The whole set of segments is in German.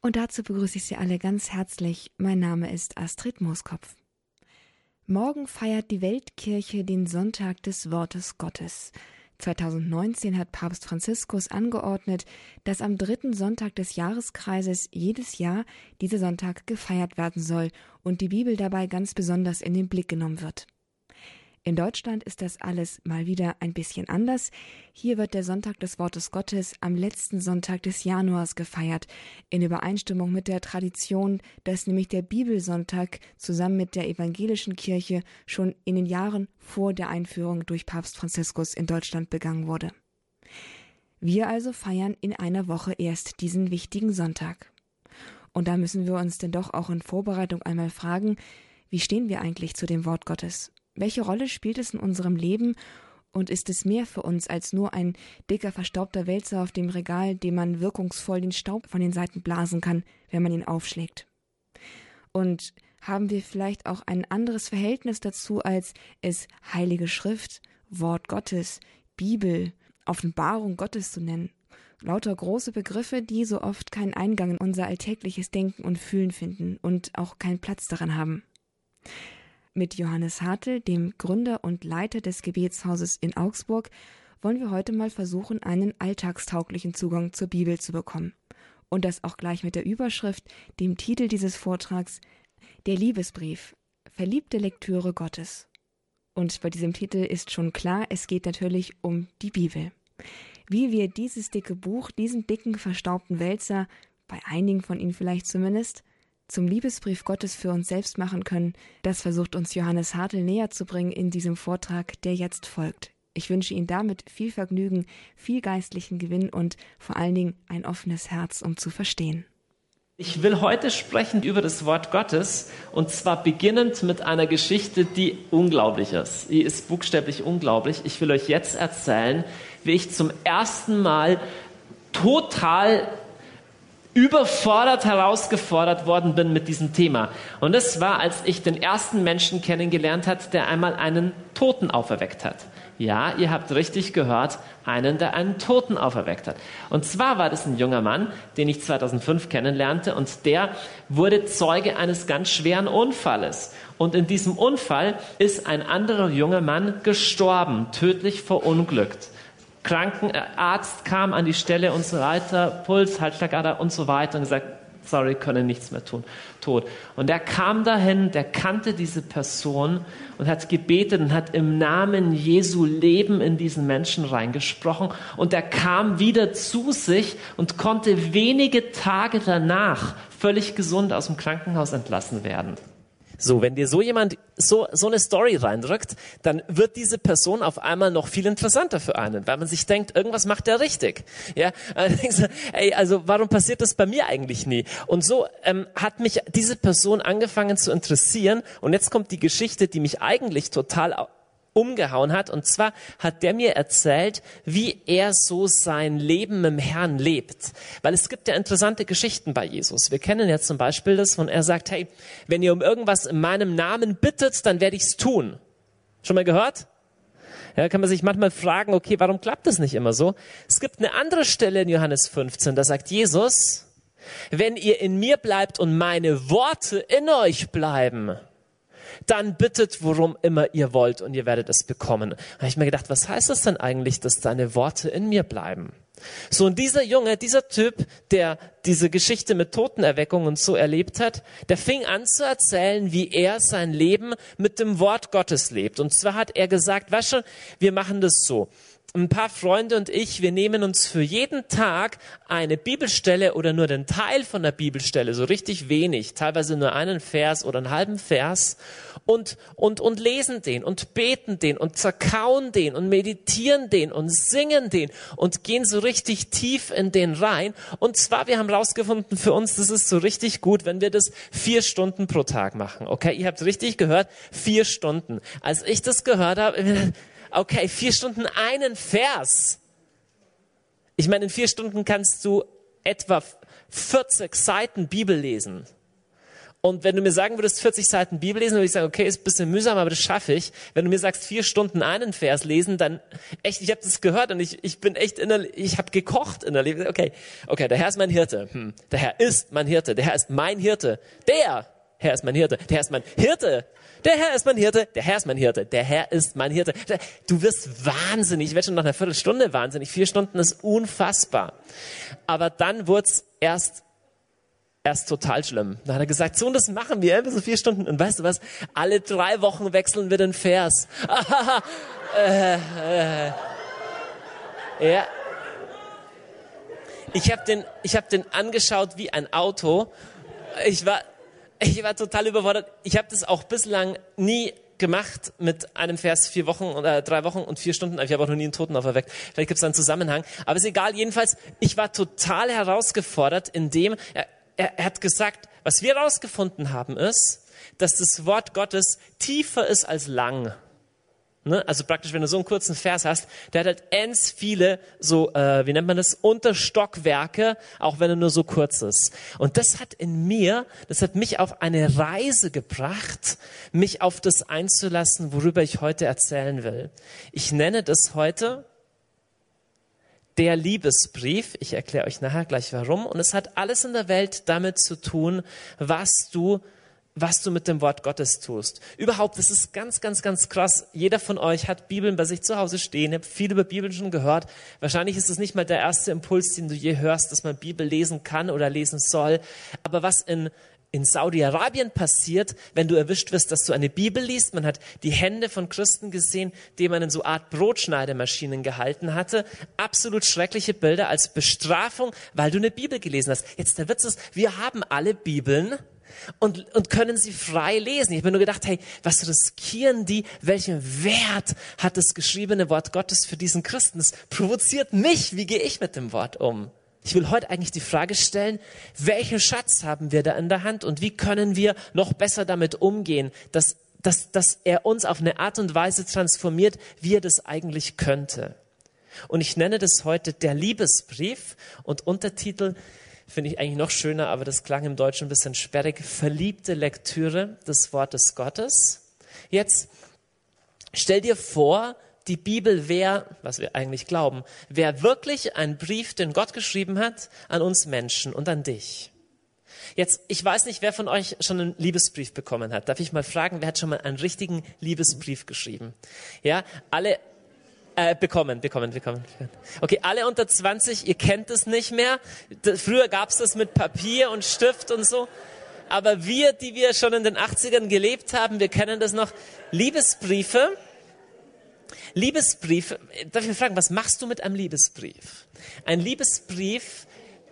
Und dazu begrüße ich Sie alle ganz herzlich. Mein Name ist Astrid Mooskopf. Morgen feiert die Weltkirche den Sonntag des Wortes Gottes. 2019 hat Papst Franziskus angeordnet, dass am dritten Sonntag des Jahreskreises jedes Jahr dieser Sonntag gefeiert werden soll und die Bibel dabei ganz besonders in den Blick genommen wird. In Deutschland ist das alles mal wieder ein bisschen anders. Hier wird der Sonntag des Wortes Gottes am letzten Sonntag des Januars gefeiert, in Übereinstimmung mit der Tradition, dass nämlich der Bibelsonntag zusammen mit der evangelischen Kirche schon in den Jahren vor der Einführung durch Papst Franziskus in Deutschland begangen wurde. Wir also feiern in einer Woche erst diesen wichtigen Sonntag. Und da müssen wir uns denn doch auch in Vorbereitung einmal fragen, wie stehen wir eigentlich zu dem Wort Gottes? Welche Rolle spielt es in unserem Leben und ist es mehr für uns als nur ein dicker, verstaubter Wälzer auf dem Regal, dem man wirkungsvoll den Staub von den Seiten blasen kann, wenn man ihn aufschlägt? Und haben wir vielleicht auch ein anderes Verhältnis dazu, als es Heilige Schrift, Wort Gottes, Bibel, Offenbarung Gottes zu nennen? Lauter große Begriffe, die so oft keinen Eingang in unser alltägliches Denken und Fühlen finden und auch keinen Platz daran haben. Mit Johannes Hartl, dem Gründer und Leiter des Gebetshauses in Augsburg, wollen wir heute mal versuchen, einen alltagstauglichen Zugang zur Bibel zu bekommen. Und das auch gleich mit der Überschrift, dem Titel dieses Vortrags, Der Liebesbrief, verliebte Lektüre Gottes. Und bei diesem Titel ist schon klar, es geht natürlich um die Bibel. Wie wir dieses dicke Buch, diesen dicken, verstaubten Wälzer, bei einigen von Ihnen vielleicht zumindest, zum Liebesbrief Gottes für uns selbst machen können, das versucht uns Johannes Hartl näher zu bringen in diesem Vortrag, der jetzt folgt. Ich wünsche Ihnen damit viel Vergnügen, viel geistlichen Gewinn und vor allen Dingen ein offenes Herz, um zu verstehen. Ich will heute sprechen über das Wort Gottes und zwar beginnend mit einer Geschichte, die unglaublich ist. Die ist buchstäblich unglaublich. Ich will euch jetzt erzählen, wie ich zum ersten Mal total überfordert, herausgefordert worden bin mit diesem Thema. Und das war, als ich den ersten Menschen kennengelernt hat, der einmal einen Toten auferweckt hat. Ja, ihr habt richtig gehört, einen, der einen Toten auferweckt hat. Und zwar war das ein junger Mann, den ich 2005 kennenlernte und der wurde Zeuge eines ganz schweren Unfalles. Und in diesem Unfall ist ein anderer junger Mann gestorben, tödlich verunglückt. Krankenarzt kam an die Stelle und so weiter, Puls, Halsschlagader und so weiter und gesagt, sorry, können nichts mehr tun, tot. Und er kam dahin, der kannte diese Person und hat gebetet und hat im Namen Jesu Leben in diesen Menschen reingesprochen und er kam wieder zu sich und konnte wenige Tage danach völlig gesund aus dem Krankenhaus entlassen werden. So, wenn dir so jemand so, so eine Story reindrückt, dann wird diese Person auf einmal noch viel interessanter für einen, weil man sich denkt, irgendwas macht der richtig. Ja, ey, also warum passiert das bei mir eigentlich nie? Und so ähm, hat mich diese Person angefangen zu interessieren. Und jetzt kommt die Geschichte, die mich eigentlich total umgehauen hat. Und zwar hat der mir erzählt, wie er so sein Leben im Herrn lebt. Weil es gibt ja interessante Geschichten bei Jesus. Wir kennen ja zum Beispiel das, wo er sagt, hey, wenn ihr um irgendwas in meinem Namen bittet, dann werde ich es tun. Schon mal gehört? Ja, kann man sich manchmal fragen, okay, warum klappt das nicht immer so? Es gibt eine andere Stelle in Johannes 15, da sagt Jesus, wenn ihr in mir bleibt und meine Worte in euch bleiben, dann bittet, worum immer ihr wollt und ihr werdet es bekommen. Da habe ich mir gedacht, was heißt das denn eigentlich, dass deine Worte in mir bleiben? So, und dieser Junge, dieser Typ, der diese Geschichte mit Totenerweckung und so erlebt hat, der fing an zu erzählen, wie er sein Leben mit dem Wort Gottes lebt. Und zwar hat er gesagt, weißt du, wir machen das so ein paar Freunde und ich, wir nehmen uns für jeden Tag eine Bibelstelle oder nur den Teil von der Bibelstelle, so richtig wenig, teilweise nur einen Vers oder einen halben Vers und, und, und lesen den und beten den und zerkauen den und meditieren den und singen den und gehen so richtig tief in den rein. Und zwar, wir haben rausgefunden für uns, das ist so richtig gut, wenn wir das vier Stunden pro Tag machen. Okay, ihr habt richtig gehört, vier Stunden. Als ich das gehört habe, okay, vier Stunden einen Vers. Ich meine, in vier Stunden kannst du etwa 40 Seiten Bibel lesen. Und wenn du mir sagen würdest, 40 Seiten Bibel lesen, würde ich sagen, okay, ist ein bisschen mühsam, aber das schaffe ich. Wenn du mir sagst, vier Stunden einen Vers lesen, dann echt, ich habe das gehört und ich, ich bin echt innerlich, ich habe gekocht innerlich. Okay, okay, der Herr ist mein Hirte. Hm. Der Herr ist mein Hirte. Der Herr ist mein Hirte. Der Herr ist mein Hirte. Der Herr ist mein Hirte. Der Herr ist mein Hirte, der Herr ist mein Hirte, der Herr ist mein Hirte. Du wirst wahnsinnig, ich werde schon nach einer Viertelstunde wahnsinnig. Vier Stunden ist unfassbar. Aber dann wurde es erst erst total schlimm. Dann hat er gesagt, so und das machen wir, so vier Stunden. Und weißt du was? Alle drei Wochen wechseln wir den Vers. äh, äh, ja. Ich habe den, hab den angeschaut wie ein Auto. Ich war, ich war total überfordert. Ich habe das auch bislang nie gemacht mit einem Vers vier Wochen oder drei Wochen und vier Stunden. Ich habe auch noch nie einen Toten auferweckt. Vielleicht gibt es einen Zusammenhang. Aber ist egal. Jedenfalls, ich war total herausgefordert, indem er, er, er hat gesagt, was wir herausgefunden haben ist, dass das Wort Gottes tiefer ist als lang. Ne? Also praktisch, wenn du so einen kurzen Vers hast, der hat halt ends viele so, äh, wie nennt man das, Unterstockwerke, auch wenn er nur so kurz ist. Und das hat in mir, das hat mich auf eine Reise gebracht, mich auf das einzulassen, worüber ich heute erzählen will. Ich nenne das heute der Liebesbrief. Ich erkläre euch nachher gleich warum. Und es hat alles in der Welt damit zu tun, was du was du mit dem Wort Gottes tust. Überhaupt, das ist ganz, ganz, ganz krass. Jeder von euch hat Bibeln bei sich zu Hause stehen. Ihr habt viel über Bibeln schon gehört. Wahrscheinlich ist es nicht mal der erste Impuls, den du je hörst, dass man Bibel lesen kann oder lesen soll. Aber was in in Saudi-Arabien passiert, wenn du erwischt wirst, dass du eine Bibel liest. Man hat die Hände von Christen gesehen, die man in so Art Brotschneidemaschinen gehalten hatte. Absolut schreckliche Bilder als Bestrafung, weil du eine Bibel gelesen hast. Jetzt der Witz ist, wir haben alle Bibeln und, und können sie frei lesen. Ich habe mir nur gedacht, hey, was riskieren die? Welchen Wert hat das geschriebene Wort Gottes für diesen Christen? Das provoziert mich. Wie gehe ich mit dem Wort um? Ich will heute eigentlich die Frage stellen, welchen Schatz haben wir da in der Hand und wie können wir noch besser damit umgehen, dass, dass, dass er uns auf eine Art und Weise transformiert, wie er das eigentlich könnte. Und ich nenne das heute der Liebesbrief und Untertitel finde ich eigentlich noch schöner, aber das klang im Deutschen ein bisschen sperrig. Verliebte Lektüre des Wortes Gottes. Jetzt stell dir vor, die Bibel wäre, was wir eigentlich glauben, wäre wirklich ein Brief, den Gott geschrieben hat an uns Menschen und an dich. Jetzt, ich weiß nicht, wer von euch schon einen Liebesbrief bekommen hat. Darf ich mal fragen, wer hat schon mal einen richtigen Liebesbrief geschrieben? Ja, alle, äh, bekommen, bekommen, bekommen. Okay, alle unter 20, ihr kennt es nicht mehr. Früher gab es das mit Papier und Stift und so. Aber wir, die wir schon in den 80ern gelebt haben, wir kennen das noch. Liebesbriefe. Liebesbriefe. Darf ich fragen, was machst du mit einem Liebesbrief? Ein Liebesbrief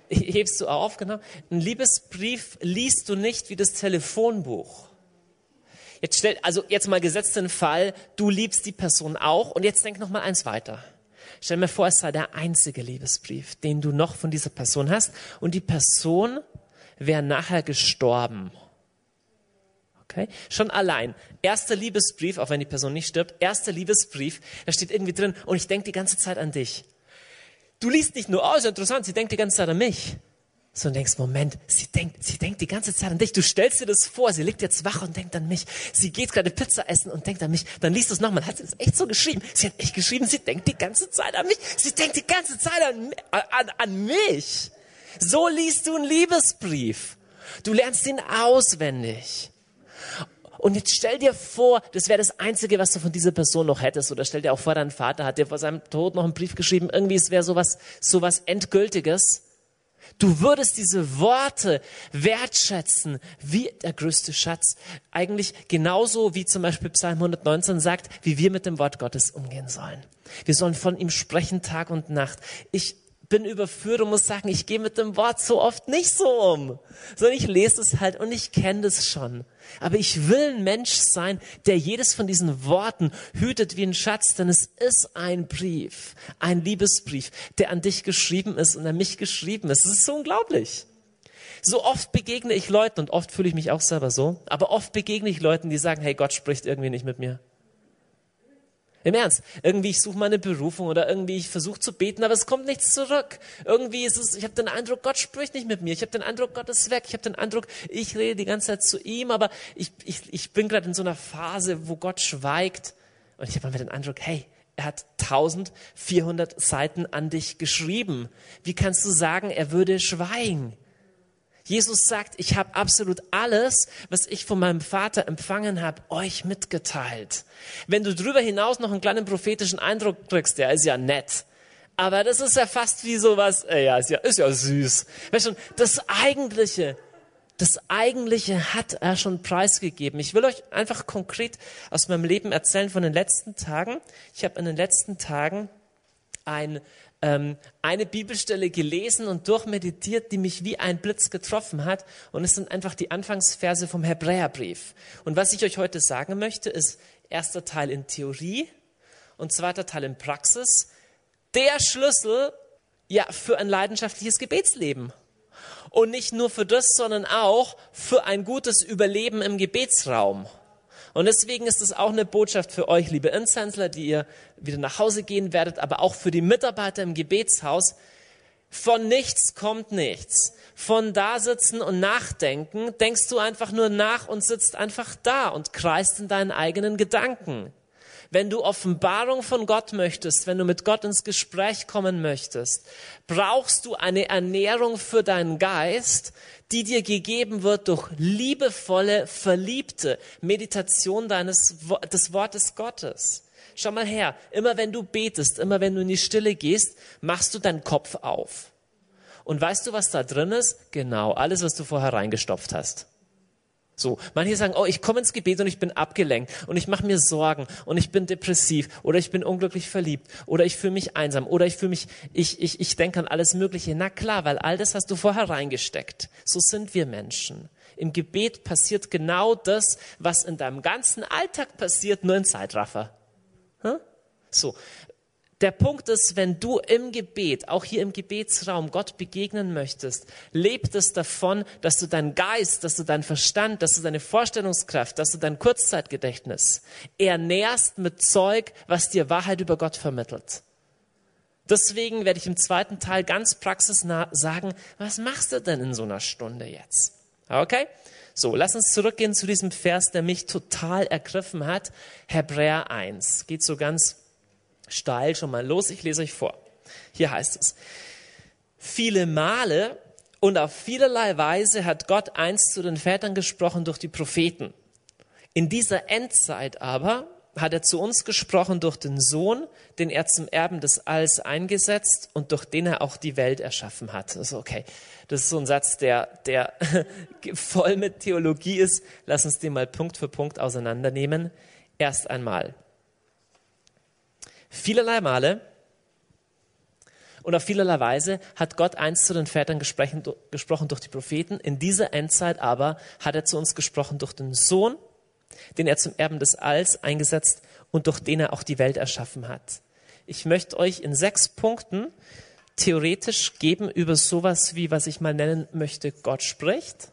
hebst du auf, genau. Ein Liebesbrief liest du nicht wie das Telefonbuch. Jetzt stell, also jetzt mal gesetzt den Fall, du liebst die Person auch und jetzt denk noch mal eins weiter. Stell mir vor, es sei der einzige Liebesbrief, den du noch von dieser Person hast und die Person wäre nachher gestorben. Okay? Schon allein. Erster Liebesbrief, auch wenn die Person nicht stirbt, erster Liebesbrief, da steht irgendwie drin und ich denke die ganze Zeit an dich. Du liest nicht nur, oh, ist interessant, sie denkt die ganze Zeit an mich so denkst, Moment, sie denkt, sie denkt die ganze Zeit an dich. Du stellst dir das vor, sie liegt jetzt wach und denkt an mich. Sie geht gerade Pizza essen und denkt an mich. Dann liest du es nochmal. Hat sie das echt so geschrieben? Sie hat echt geschrieben, sie denkt die ganze Zeit an mich. Sie denkt die ganze Zeit an, an, an mich. So liest du einen Liebesbrief. Du lernst ihn auswendig. Und jetzt stell dir vor, das wäre das Einzige, was du von dieser Person noch hättest. Oder stell dir auch vor, dein Vater hat dir vor seinem Tod noch einen Brief geschrieben. Irgendwie, es wäre sowas, sowas Endgültiges. Du würdest diese Worte wertschätzen wie der größte Schatz. Eigentlich genauso wie zum Beispiel Psalm 119 sagt, wie wir mit dem Wort Gottes umgehen sollen. Wir sollen von ihm sprechen Tag und Nacht. Ich bin überführt und muss sagen, ich gehe mit dem Wort so oft nicht so um, sondern ich lese es halt und ich kenne das schon. Aber ich will ein Mensch sein, der jedes von diesen Worten hütet wie ein Schatz, denn es ist ein Brief, ein Liebesbrief, der an dich geschrieben ist und an mich geschrieben ist. Es ist so unglaublich. So oft begegne ich Leuten und oft fühle ich mich auch selber so, aber oft begegne ich Leuten, die sagen, hey, Gott spricht irgendwie nicht mit mir. Im Ernst. Irgendwie, ich suche meine Berufung oder irgendwie, ich versuche zu beten, aber es kommt nichts zurück. Irgendwie ist es, ich habe den Eindruck, Gott spricht nicht mit mir. Ich habe den Eindruck, Gott ist weg. Ich habe den Eindruck, ich rede die ganze Zeit zu ihm, aber ich, ich, ich bin gerade in so einer Phase, wo Gott schweigt. Und ich habe mal den Eindruck, hey, er hat 1400 Seiten an dich geschrieben. Wie kannst du sagen, er würde schweigen? Jesus sagt, ich habe absolut alles, was ich von meinem Vater empfangen habe, euch mitgeteilt. Wenn du darüber hinaus noch einen kleinen prophetischen Eindruck kriegst, der ist ja nett. Aber das ist ja fast wie sowas, äh, ja, ist ja, ist ja süß. Weißt du, das Eigentliche, das Eigentliche hat er schon preisgegeben. Ich will euch einfach konkret aus meinem Leben erzählen von den letzten Tagen. Ich habe in den letzten Tagen ein ähm, eine Bibelstelle gelesen und durchmeditiert, die mich wie ein Blitz getroffen hat. Und es sind einfach die Anfangsverse vom Hebräerbrief. Und was ich euch heute sagen möchte, ist erster Teil in Theorie und zweiter Teil in Praxis. Der Schlüssel ja für ein leidenschaftliches Gebetsleben. Und nicht nur für das, sondern auch für ein gutes Überleben im Gebetsraum. Und deswegen ist es auch eine Botschaft für euch, liebe Inzensler, die ihr wieder nach Hause gehen werdet, aber auch für die Mitarbeiter im Gebetshaus. Von nichts kommt nichts. Von da sitzen und nachdenken, denkst du einfach nur nach und sitzt einfach da und kreist in deinen eigenen Gedanken. Wenn du Offenbarung von Gott möchtest, wenn du mit Gott ins Gespräch kommen möchtest, brauchst du eine Ernährung für deinen Geist, die dir gegeben wird durch liebevolle, verliebte Meditation deines, des Wortes Gottes. Schau mal her, immer wenn du betest, immer wenn du in die Stille gehst, machst du deinen Kopf auf. Und weißt du, was da drin ist? Genau, alles, was du vorher reingestopft hast. So, manche sagen, oh, ich komme ins Gebet und ich bin abgelenkt und ich mache mir Sorgen und ich bin depressiv oder ich bin unglücklich verliebt oder ich fühle mich einsam oder ich fühle mich, ich, ich, ich denke an alles Mögliche. Na klar, weil all das hast du vorher reingesteckt. So sind wir Menschen. Im Gebet passiert genau das, was in deinem ganzen Alltag passiert, nur in Zeitraffer. Hm? So, der Punkt ist, wenn du im Gebet, auch hier im Gebetsraum, Gott begegnen möchtest, lebt es davon, dass du deinen Geist, dass du deinen Verstand, dass du deine Vorstellungskraft, dass du dein Kurzzeitgedächtnis ernährst mit Zeug, was dir Wahrheit über Gott vermittelt. Deswegen werde ich im zweiten Teil ganz praxisnah sagen, was machst du denn in so einer Stunde jetzt? Okay? So, lass uns zurückgehen zu diesem Vers, der mich total ergriffen hat. Hebräer 1. Geht so ganz steil schon mal los. Ich lese euch vor. Hier heißt es, viele Male und auf vielerlei Weise hat Gott einst zu den Vätern gesprochen durch die Propheten. In dieser Endzeit aber hat er zu uns gesprochen durch den Sohn, den er zum Erben des Alls eingesetzt und durch den er auch die Welt erschaffen hat. Also okay, das ist so ein Satz, der, der voll mit Theologie ist. Lass uns den mal Punkt für Punkt auseinandernehmen. Erst einmal, Vielerlei Male und auf vielerlei Weise hat Gott einst zu den Vätern gesprochen, durch die Propheten. In dieser Endzeit aber hat er zu uns gesprochen durch den Sohn, den er zum Erben des Alls eingesetzt und durch den er auch die Welt erschaffen hat. Ich möchte euch in sechs Punkten theoretisch geben über sowas wie, was ich mal nennen möchte, Gott spricht.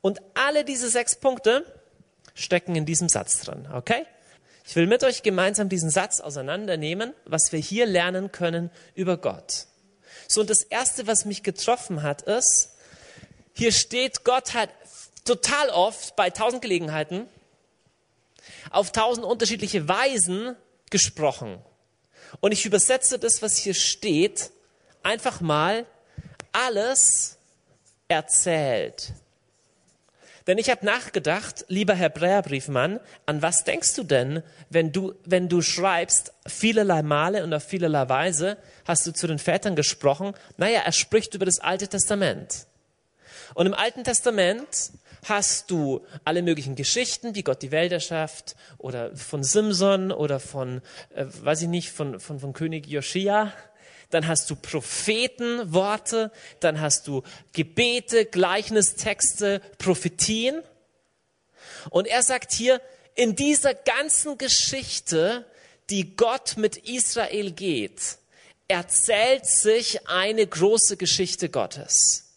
Und alle diese sechs Punkte stecken in diesem Satz drin, okay? Ich will mit euch gemeinsam diesen Satz auseinandernehmen, was wir hier lernen können über Gott. So, und das erste, was mich getroffen hat, ist, hier steht, Gott hat total oft bei tausend Gelegenheiten auf tausend unterschiedliche Weisen gesprochen. Und ich übersetze das, was hier steht, einfach mal alles erzählt. Denn ich habe nachgedacht, lieber Herr Hebräerbriefmann, an was denkst du denn, wenn du, wenn du schreibst, vielerlei Male und auf vielerlei Weise hast du zu den Vätern gesprochen? Naja, er spricht über das Alte Testament. Und im Alten Testament hast du alle möglichen Geschichten, wie Gott die Welt erschafft, oder von Simson oder von, äh, weiß ich nicht, von, von, von König Joschia dann hast du Prophetenworte, dann hast du Gebete, Gleichnistexte, Prophetien. Und er sagt hier, in dieser ganzen Geschichte, die Gott mit Israel geht, erzählt sich eine große Geschichte Gottes.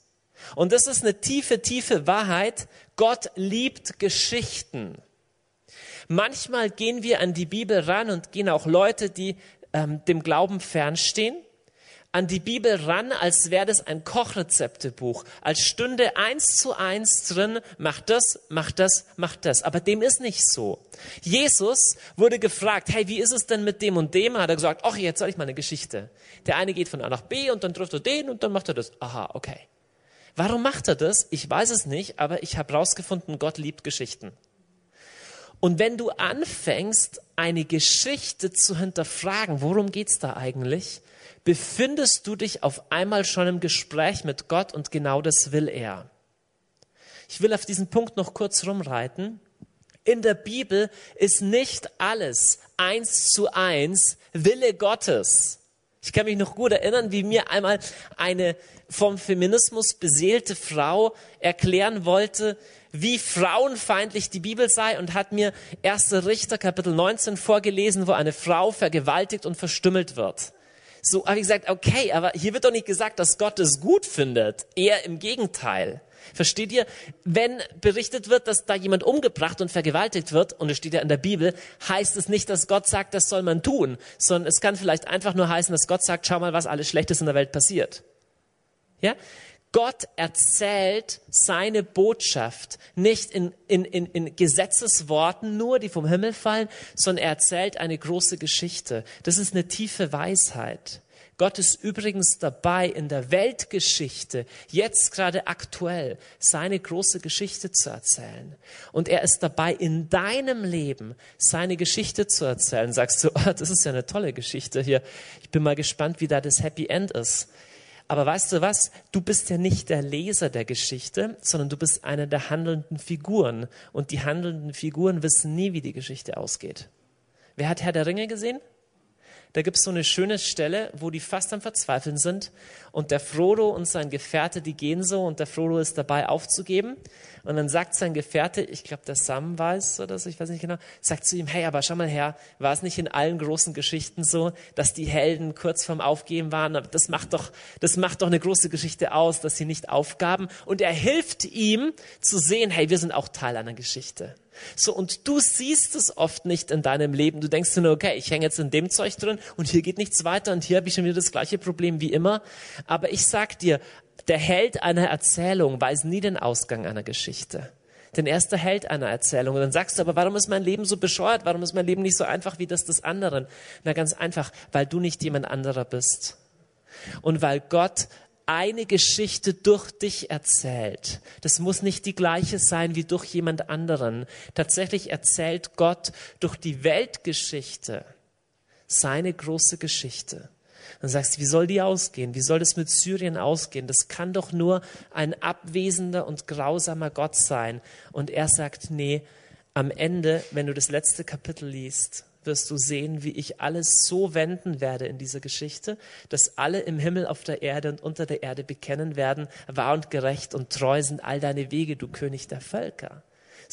Und das ist eine tiefe, tiefe Wahrheit. Gott liebt Geschichten. Manchmal gehen wir an die Bibel ran und gehen auch Leute, die ähm, dem Glauben fernstehen, an die Bibel ran, als wäre das ein Kochrezeptebuch, als stünde eins zu eins drin, mach das, mach das, mach das. Aber dem ist nicht so. Jesus wurde gefragt, hey, wie ist es denn mit dem und dem? Hat er gesagt, ach, jetzt soll ich mal eine Geschichte. Der eine geht von A nach B und dann trifft er den und dann macht er das. Aha, okay. Warum macht er das? Ich weiß es nicht, aber ich habe rausgefunden, Gott liebt Geschichten. Und wenn du anfängst, eine Geschichte zu hinterfragen, worum geht's da eigentlich, befindest du dich auf einmal schon im Gespräch mit Gott und genau das will er. Ich will auf diesen Punkt noch kurz rumreiten. In der Bibel ist nicht alles eins zu eins Wille Gottes. Ich kann mich noch gut erinnern, wie mir einmal eine vom Feminismus beseelte Frau erklären wollte, wie frauenfeindlich die Bibel sei und hat mir 1. Richter Kapitel 19 vorgelesen, wo eine Frau vergewaltigt und verstümmelt wird. So habe ich gesagt, okay, aber hier wird doch nicht gesagt, dass Gott es gut findet. Eher im Gegenteil. Versteht ihr? Wenn berichtet wird, dass da jemand umgebracht und vergewaltigt wird, und es steht ja in der Bibel, heißt es nicht, dass Gott sagt, das soll man tun, sondern es kann vielleicht einfach nur heißen, dass Gott sagt, schau mal, was alles Schlechtes in der Welt passiert. Ja? Gott erzählt seine Botschaft nicht in, in, in, in Gesetzesworten nur, die vom Himmel fallen, sondern er erzählt eine große Geschichte. Das ist eine tiefe Weisheit. Gott ist übrigens dabei, in der Weltgeschichte, jetzt gerade aktuell, seine große Geschichte zu erzählen. Und er ist dabei, in deinem Leben seine Geschichte zu erzählen. Sagst du, oh, das ist ja eine tolle Geschichte hier. Ich bin mal gespannt, wie da das Happy End ist. Aber weißt du was? Du bist ja nicht der Leser der Geschichte, sondern du bist eine der handelnden Figuren. Und die handelnden Figuren wissen nie, wie die Geschichte ausgeht. Wer hat Herr der Ringe gesehen? Da gibt es so eine schöne Stelle, wo die fast am Verzweifeln sind und der Frodo und sein Gefährte, die gehen so und der Frodo ist dabei aufzugeben und dann sagt sein Gefährte, ich glaube der Sam weiß oder so, ich weiß nicht genau, sagt zu ihm, hey, aber schau mal her, war es nicht in allen großen Geschichten so, dass die Helden kurz vorm Aufgeben waren? Das macht doch, das macht doch eine große Geschichte aus, dass sie nicht aufgaben und er hilft ihm zu sehen, hey, wir sind auch Teil einer Geschichte. So, und du siehst es oft nicht in deinem Leben. Du denkst nur, okay, ich hänge jetzt in dem Zeug drin und hier geht nichts weiter und hier habe ich schon wieder das gleiche Problem wie immer. Aber ich sag dir, der Held einer Erzählung weiß nie den Ausgang einer Geschichte. Denn er ist der Held einer Erzählung. Und dann sagst du, aber warum ist mein Leben so bescheuert? Warum ist mein Leben nicht so einfach wie das des anderen? Na ganz einfach, weil du nicht jemand anderer bist. Und weil Gott eine Geschichte durch dich erzählt. Das muss nicht die gleiche sein wie durch jemand anderen. Tatsächlich erzählt Gott durch die Weltgeschichte seine große Geschichte. Dann sagst du, wie soll die ausgehen? Wie soll das mit Syrien ausgehen? Das kann doch nur ein abwesender und grausamer Gott sein. Und er sagt, nee, am Ende, wenn du das letzte Kapitel liest, wirst du sehen, wie ich alles so wenden werde in dieser Geschichte, dass alle im Himmel, auf der Erde und unter der Erde bekennen werden, wahr und gerecht und treu sind all deine Wege, du König der Völker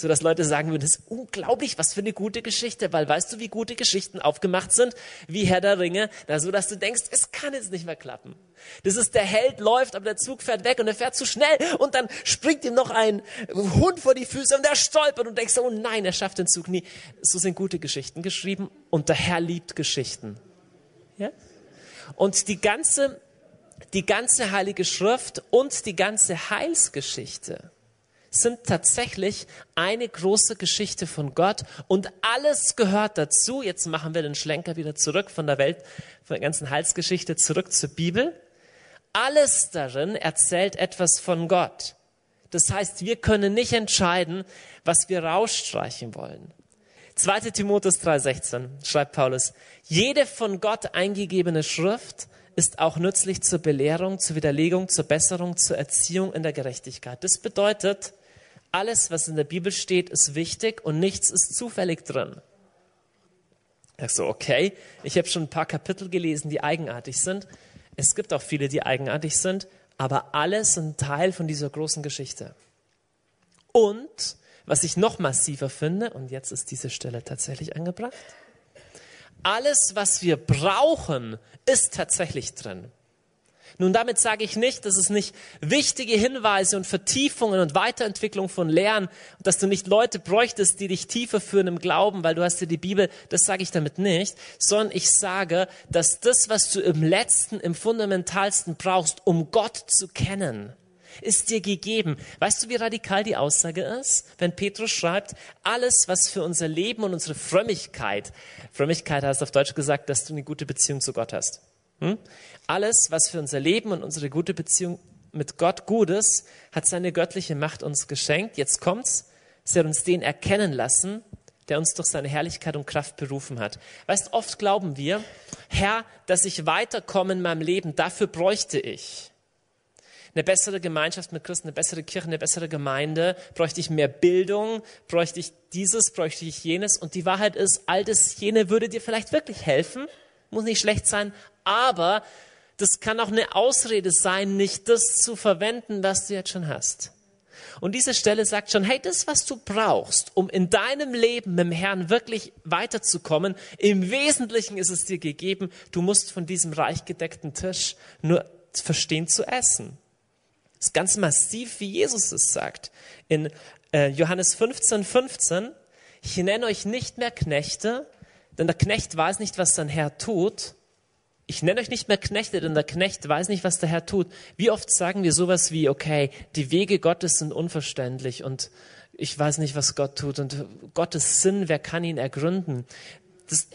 so dass Leute sagen würden, das ist unglaublich, was für eine gute Geschichte, weil weißt du, wie gute Geschichten aufgemacht sind, wie Herr der Ringe, da so, dass du denkst, es kann jetzt nicht mehr klappen. Das ist der Held läuft, aber der Zug fährt weg und er fährt zu schnell und dann springt ihm noch ein Hund vor die Füße und der stolpert und denkst, oh nein, er schafft den Zug nie. So sind gute Geschichten geschrieben und der Herr liebt Geschichten. Ja? Und die ganze, die ganze Heilige Schrift und die ganze Heilsgeschichte sind tatsächlich eine große Geschichte von Gott und alles gehört dazu. Jetzt machen wir den Schlenker wieder zurück von der Welt, von der ganzen Heilsgeschichte zurück zur Bibel. Alles darin erzählt etwas von Gott. Das heißt, wir können nicht entscheiden, was wir rausstreichen wollen. 2. Timotheus 3,16 schreibt Paulus, jede von Gott eingegebene Schrift ist auch nützlich zur Belehrung, zur Widerlegung, zur Besserung, zur Erziehung in der Gerechtigkeit. Das bedeutet, alles, was in der Bibel steht, ist wichtig und nichts ist zufällig drin. Ich so, okay, ich habe schon ein paar Kapitel gelesen, die eigenartig sind. Es gibt auch viele, die eigenartig sind, aber alles sind Teil von dieser großen Geschichte. Und was ich noch massiver finde, und jetzt ist diese Stelle tatsächlich angebracht, alles, was wir brauchen, ist tatsächlich drin. Nun, damit sage ich nicht, dass es nicht wichtige Hinweise und Vertiefungen und Weiterentwicklung von Lernen, dass du nicht Leute bräuchtest, die dich tiefer führen im Glauben, weil du hast ja die Bibel, das sage ich damit nicht, sondern ich sage, dass das, was du im letzten, im fundamentalsten brauchst, um Gott zu kennen, ist dir gegeben. Weißt du, wie radikal die Aussage ist? Wenn Petrus schreibt, alles, was für unser Leben und unsere Frömmigkeit, Frömmigkeit heißt auf Deutsch gesagt, dass du eine gute Beziehung zu Gott hast. Hm? Alles, was für unser Leben und unsere gute Beziehung mit Gott gut ist, hat seine göttliche Macht uns geschenkt. Jetzt kommt's. Sie hat uns den erkennen lassen, der uns durch seine Herrlichkeit und Kraft berufen hat. Weißt, oft glauben wir, Herr, dass ich weiterkomme in meinem Leben, dafür bräuchte ich eine bessere Gemeinschaft mit Christen, eine bessere Kirche, eine bessere Gemeinde, bräuchte ich mehr Bildung, bräuchte ich dieses, bräuchte ich jenes. Und die Wahrheit ist, all das jene würde dir vielleicht wirklich helfen, muss nicht schlecht sein, aber das kann auch eine Ausrede sein, nicht das zu verwenden, was du jetzt schon hast. Und diese Stelle sagt schon, hey, das, was du brauchst, um in deinem Leben mit dem Herrn wirklich weiterzukommen, im Wesentlichen ist es dir gegeben, du musst von diesem reich gedeckten Tisch nur verstehen zu essen. Das ist ganz massiv, wie Jesus es sagt. In äh, Johannes 15, 15, ich nenne euch nicht mehr Knechte, denn der Knecht weiß nicht, was sein Herr tut, ich nenne euch nicht mehr Knechte, denn der Knecht weiß nicht, was der Herr tut. Wie oft sagen wir sowas wie, okay, die Wege Gottes sind unverständlich und ich weiß nicht, was Gott tut und Gottes Sinn, wer kann ihn ergründen? Das,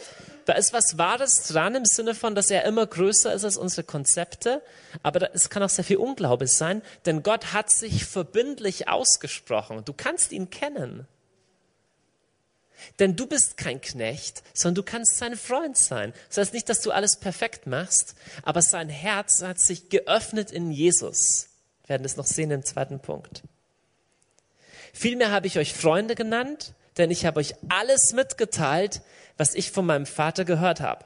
da ist was Wahres dran im Sinne von, dass er immer größer ist als unsere Konzepte, aber es kann auch sehr viel Unglaube sein, denn Gott hat sich verbindlich ausgesprochen. Du kannst ihn kennen. Denn du bist kein Knecht, sondern du kannst sein Freund sein. Das heißt nicht, dass du alles perfekt machst, aber sein Herz hat sich geöffnet in Jesus. Wir werden es noch sehen im zweiten Punkt. Vielmehr habe ich euch Freunde genannt, denn ich habe euch alles mitgeteilt, was ich von meinem Vater gehört habe.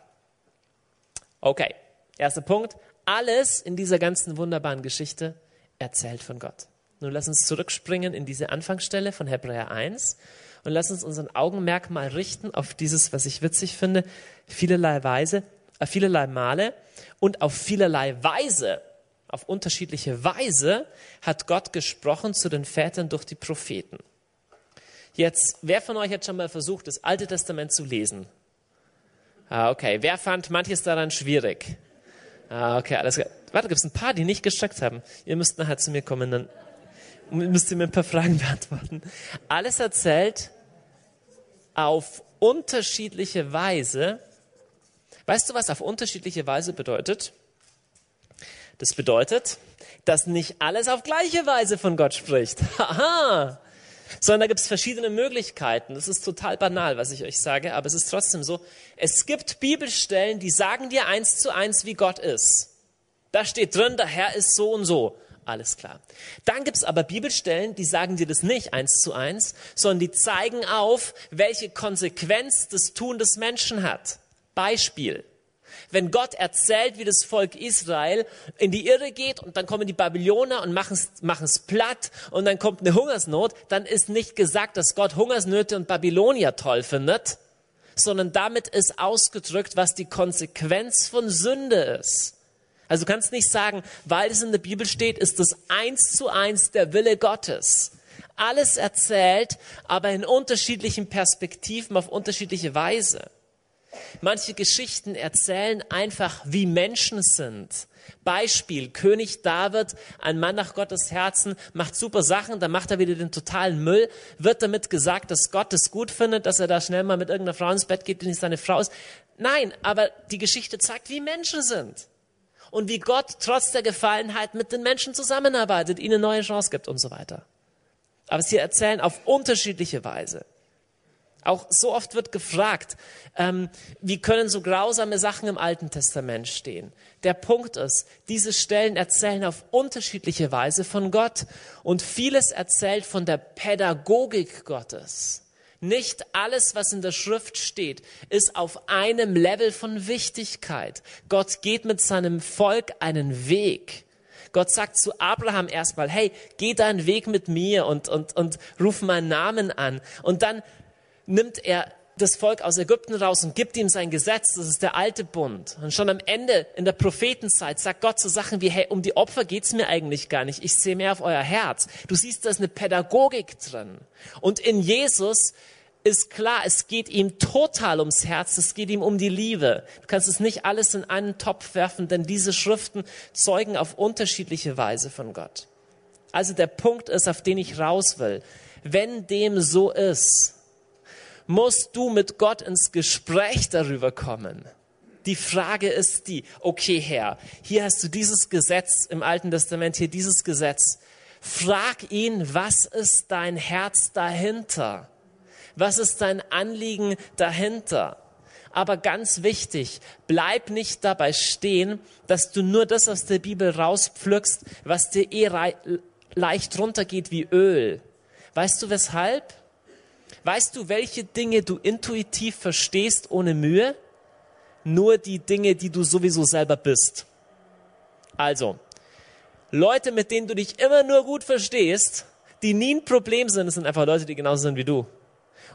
Okay, erster Punkt. Alles in dieser ganzen wunderbaren Geschichte erzählt von Gott. Nun lass uns zurückspringen in diese Anfangsstelle von Hebräer 1 und lass uns unseren Augenmerk mal richten auf dieses, was ich witzig finde, vielerlei Weise, äh, vielerlei Male und auf vielerlei Weise, auf unterschiedliche Weise hat Gott gesprochen zu den Vätern durch die Propheten. Jetzt, wer von euch hat schon mal versucht, das Alte Testament zu lesen? Ah, okay. Wer fand manches daran schwierig? Ah, okay, alles klar. Warte, gibt es ein paar, die nicht gestreckt haben. Ihr müsst nachher zu mir kommen, dann müsst ihr mir ein paar Fragen beantworten. Alles erzählt auf unterschiedliche Weise. Weißt du, was auf unterschiedliche Weise bedeutet? Das bedeutet, dass nicht alles auf gleiche Weise von Gott spricht. Haha! Sondern da gibt es verschiedene Möglichkeiten. Das ist total banal, was ich euch sage, aber es ist trotzdem so. Es gibt Bibelstellen, die sagen dir eins zu eins, wie Gott ist. Da steht drin, der Herr ist so und so. Alles klar. Dann gibt es aber Bibelstellen, die sagen dir das nicht eins zu eins, sondern die zeigen auf, welche Konsequenz das Tun des Menschen hat. Beispiel. Wenn Gott erzählt, wie das Volk Israel in die Irre geht und dann kommen die Babylonier und machen es platt und dann kommt eine Hungersnot, dann ist nicht gesagt, dass Gott Hungersnöte und Babylonier toll findet, sondern damit ist ausgedrückt, was die Konsequenz von Sünde ist. Also du kannst nicht sagen, weil es in der Bibel steht, ist das eins zu eins der Wille Gottes. Alles erzählt, aber in unterschiedlichen Perspektiven auf unterschiedliche Weise. Manche Geschichten erzählen einfach, wie Menschen sind. Beispiel, König David, ein Mann nach Gottes Herzen, macht super Sachen, dann macht er wieder den totalen Müll, wird damit gesagt, dass Gott es gut findet, dass er da schnell mal mit irgendeiner Frau ins Bett geht, die nicht seine Frau ist. Nein, aber die Geschichte zeigt, wie Menschen sind und wie Gott trotz der Gefallenheit mit den Menschen zusammenarbeitet, ihnen neue Chance gibt und so weiter. Aber sie erzählen auf unterschiedliche Weise. Auch so oft wird gefragt, ähm, wie können so grausame Sachen im Alten Testament stehen? Der Punkt ist, diese Stellen erzählen auf unterschiedliche Weise von Gott und vieles erzählt von der Pädagogik Gottes. Nicht alles, was in der Schrift steht, ist auf einem Level von Wichtigkeit. Gott geht mit seinem Volk einen Weg. Gott sagt zu Abraham erstmal, hey, geh deinen Weg mit mir und, und, und ruf meinen Namen an. Und dann nimmt er das Volk aus Ägypten raus und gibt ihm sein Gesetz, das ist der alte Bund. Und schon am Ende in der Prophetenzeit sagt Gott so Sachen wie, hey, um die Opfer geht's mir eigentlich gar nicht, ich sehe mehr auf euer Herz. Du siehst, da ist eine Pädagogik drin. Und in Jesus ist klar, es geht ihm total ums Herz, es geht ihm um die Liebe. Du kannst es nicht alles in einen Topf werfen, denn diese Schriften zeugen auf unterschiedliche Weise von Gott. Also der Punkt ist, auf den ich raus will. Wenn dem so ist, musst du mit Gott ins Gespräch darüber kommen. Die Frage ist die, okay Herr, hier hast du dieses Gesetz im Alten Testament, hier dieses Gesetz. Frag ihn, was ist dein Herz dahinter? Was ist dein Anliegen dahinter? Aber ganz wichtig, bleib nicht dabei stehen, dass du nur das aus der Bibel rauspflückst, was dir eh leicht runtergeht wie Öl. Weißt du weshalb? Weißt du, welche Dinge du intuitiv verstehst ohne Mühe? Nur die Dinge, die du sowieso selber bist. Also, Leute, mit denen du dich immer nur gut verstehst, die nie ein Problem sind, das sind einfach Leute, die genauso sind wie du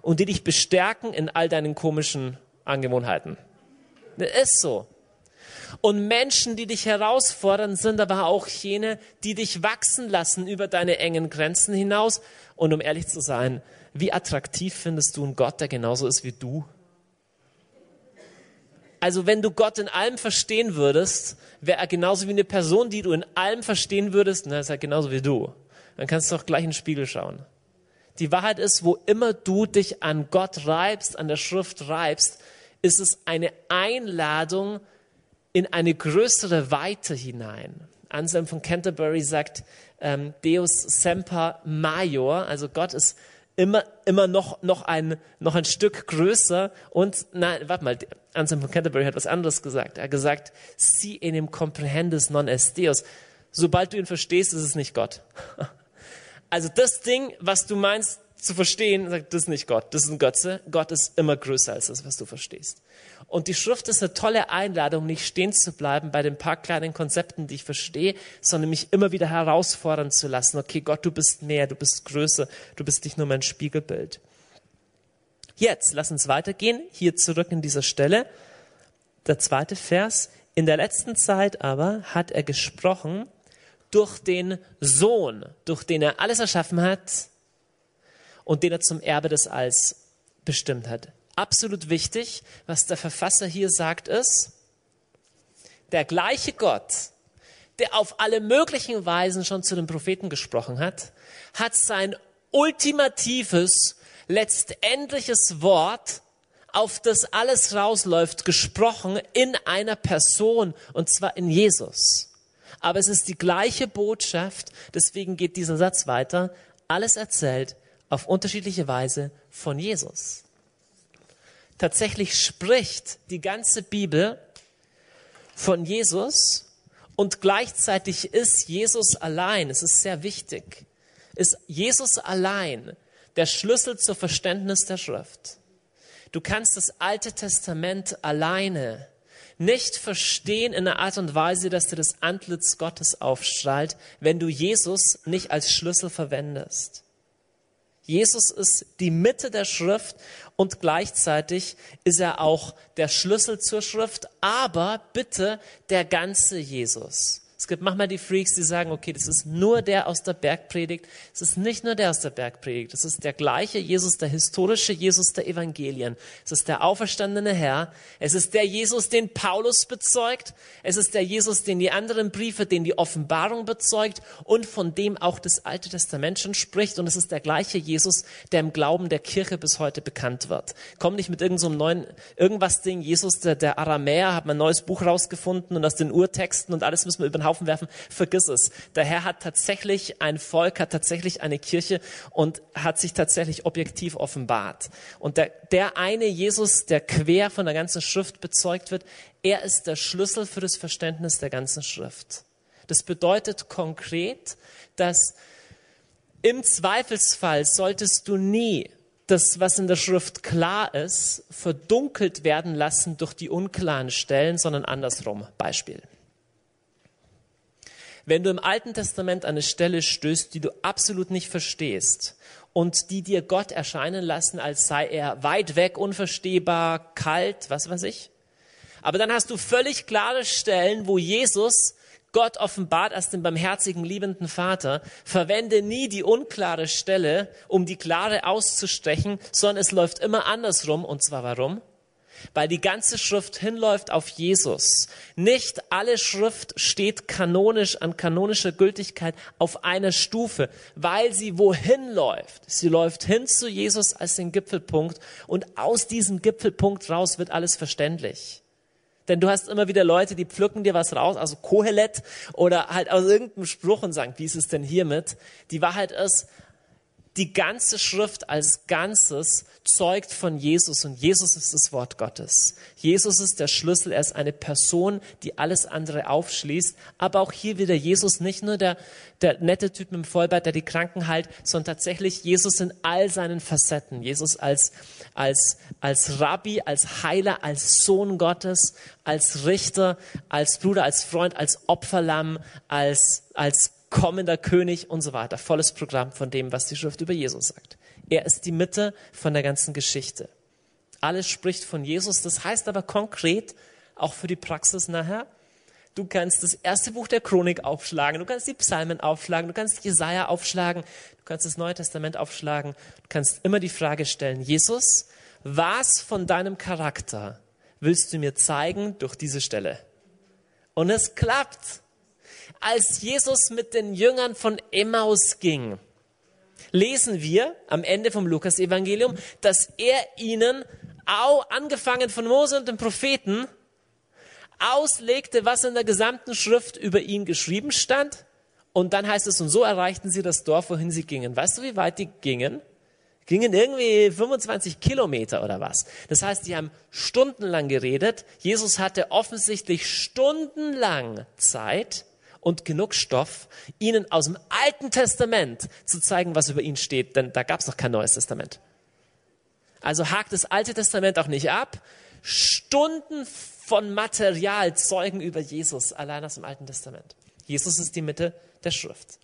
und die dich bestärken in all deinen komischen Angewohnheiten. Das ist so. Und Menschen, die dich herausfordern, sind aber auch jene, die dich wachsen lassen über deine engen Grenzen hinaus. Und um ehrlich zu sein, wie attraktiv findest du einen Gott, der genauso ist wie du? Also wenn du Gott in allem verstehen würdest, wäre er genauso wie eine Person, die du in allem verstehen würdest, dann ist er genauso wie du. Dann kannst du auch gleich in den Spiegel schauen. Die Wahrheit ist, wo immer du dich an Gott reibst, an der Schrift reibst, ist es eine Einladung in eine größere Weite hinein. Anselm von Canterbury sagt, ähm, Deus semper major, also Gott ist immer, immer noch, noch, ein, noch ein Stück größer. Und, nein, warte mal, Anselm von Canterbury hat was anderes gesagt. Er hat gesagt, si enim comprehendes non est Deus. Sobald du ihn verstehst, ist es nicht Gott. Also das Ding, was du meinst zu verstehen, sagt, das ist nicht Gott, das ist ein Götze. Gott ist immer größer als das, was du verstehst. Und die Schrift ist eine tolle Einladung, nicht stehen zu bleiben bei den paar kleinen Konzepten, die ich verstehe, sondern mich immer wieder herausfordern zu lassen. Okay, Gott, du bist mehr, du bist größer, du bist nicht nur mein Spiegelbild. Jetzt, lass uns weitergehen, hier zurück in dieser Stelle. Der zweite Vers. In der letzten Zeit aber hat er gesprochen durch den Sohn, durch den er alles erschaffen hat und den er zum Erbe des Alls bestimmt hat. Absolut wichtig, was der Verfasser hier sagt, ist, der gleiche Gott, der auf alle möglichen Weisen schon zu den Propheten gesprochen hat, hat sein ultimatives, letztendliches Wort, auf das alles rausläuft, gesprochen in einer Person, und zwar in Jesus aber es ist die gleiche Botschaft. Deswegen geht dieser Satz weiter. Alles erzählt auf unterschiedliche Weise von Jesus. Tatsächlich spricht die ganze Bibel von Jesus und gleichzeitig ist Jesus allein, es ist sehr wichtig, ist Jesus allein der Schlüssel zur Verständnis der Schrift. Du kannst das Alte Testament alleine nicht verstehen in einer Art und Weise, dass dir das Antlitz Gottes aufstrahlt, wenn du Jesus nicht als Schlüssel verwendest. Jesus ist die Mitte der Schrift und gleichzeitig ist er auch der Schlüssel zur Schrift, aber bitte der ganze Jesus. Es gibt manchmal die Freaks, die sagen, okay, das ist nur der aus der Bergpredigt. Es ist nicht nur der aus der Bergpredigt. Es ist der gleiche Jesus, der historische Jesus der Evangelien. Es ist der auferstandene Herr. Es ist der Jesus, den Paulus bezeugt. Es ist der Jesus, den die anderen Briefe, den die Offenbarung bezeugt und von dem auch das Alte Testament schon spricht. Und es ist der gleiche Jesus, der im Glauben der Kirche bis heute bekannt wird. Komm nicht mit irgendeinem so neuen, irgendwas Ding. Jesus, der, der Aramäer, hat ein neues Buch rausgefunden und aus den Urtexten und alles müssen wir über den Haufen werfen, vergiss es. Der Herr hat tatsächlich ein Volk, hat tatsächlich eine Kirche und hat sich tatsächlich objektiv offenbart. Und der, der eine Jesus, der quer von der ganzen Schrift bezeugt wird, er ist der Schlüssel für das Verständnis der ganzen Schrift. Das bedeutet konkret, dass im Zweifelsfall solltest du nie das, was in der Schrift klar ist, verdunkelt werden lassen durch die unklaren Stellen, sondern andersrum. Beispiel. Wenn du im Alten Testament eine Stelle stößt, die du absolut nicht verstehst und die dir Gott erscheinen lassen, als sei er weit weg, unverstehbar, kalt, was weiß ich. Aber dann hast du völlig klare Stellen, wo Jesus Gott offenbart als den barmherzigen, liebenden Vater. Verwende nie die unklare Stelle, um die klare auszustechen, sondern es läuft immer andersrum. Und zwar warum? Weil die ganze Schrift hinläuft auf Jesus. Nicht alle Schrift steht kanonisch an kanonischer Gültigkeit auf einer Stufe, weil sie wohin läuft. Sie läuft hin zu Jesus als den Gipfelpunkt und aus diesem Gipfelpunkt raus wird alles verständlich. Denn du hast immer wieder Leute, die pflücken dir was raus, also Kohelet oder halt aus irgendeinem Spruch und sagen, wie ist es denn hiermit? Die Wahrheit ist, die ganze Schrift als Ganzes zeugt von Jesus und Jesus ist das Wort Gottes. Jesus ist der Schlüssel, er ist eine Person, die alles andere aufschließt. Aber auch hier wieder Jesus nicht nur der, der nette Typ mit dem Vollbart, der die Kranken heilt, sondern tatsächlich Jesus in all seinen Facetten. Jesus als, als, als Rabbi, als Heiler, als Sohn Gottes, als Richter, als Bruder, als Freund, als Opferlamm, als, als kommender König und so weiter. Volles Programm von dem, was die Schrift über Jesus sagt. Er ist die Mitte von der ganzen Geschichte. Alles spricht von Jesus. Das heißt aber konkret, auch für die Praxis nachher, du kannst das erste Buch der Chronik aufschlagen, du kannst die Psalmen aufschlagen, du kannst Jesaja aufschlagen, du kannst das Neue Testament aufschlagen, du kannst immer die Frage stellen, Jesus, was von deinem Charakter willst du mir zeigen durch diese Stelle? Und es klappt als Jesus mit den Jüngern von Emmaus ging, lesen wir am Ende vom Lukas-Evangelium, dass er ihnen, auch angefangen von Mose und den Propheten, auslegte, was in der gesamten Schrift über ihn geschrieben stand. Und dann heißt es, und so erreichten sie das Dorf, wohin sie gingen. Weißt du, wie weit die gingen? Gingen irgendwie 25 Kilometer oder was. Das heißt, die haben stundenlang geredet. Jesus hatte offensichtlich stundenlang Zeit, und genug Stoff, ihnen aus dem Alten Testament zu zeigen, was über ihn steht, denn da gab es noch kein Neues Testament. Also hakt das Alte Testament auch nicht ab. Stunden von Material zeugen über Jesus allein aus dem Alten Testament. Jesus ist die Mitte der Schrift.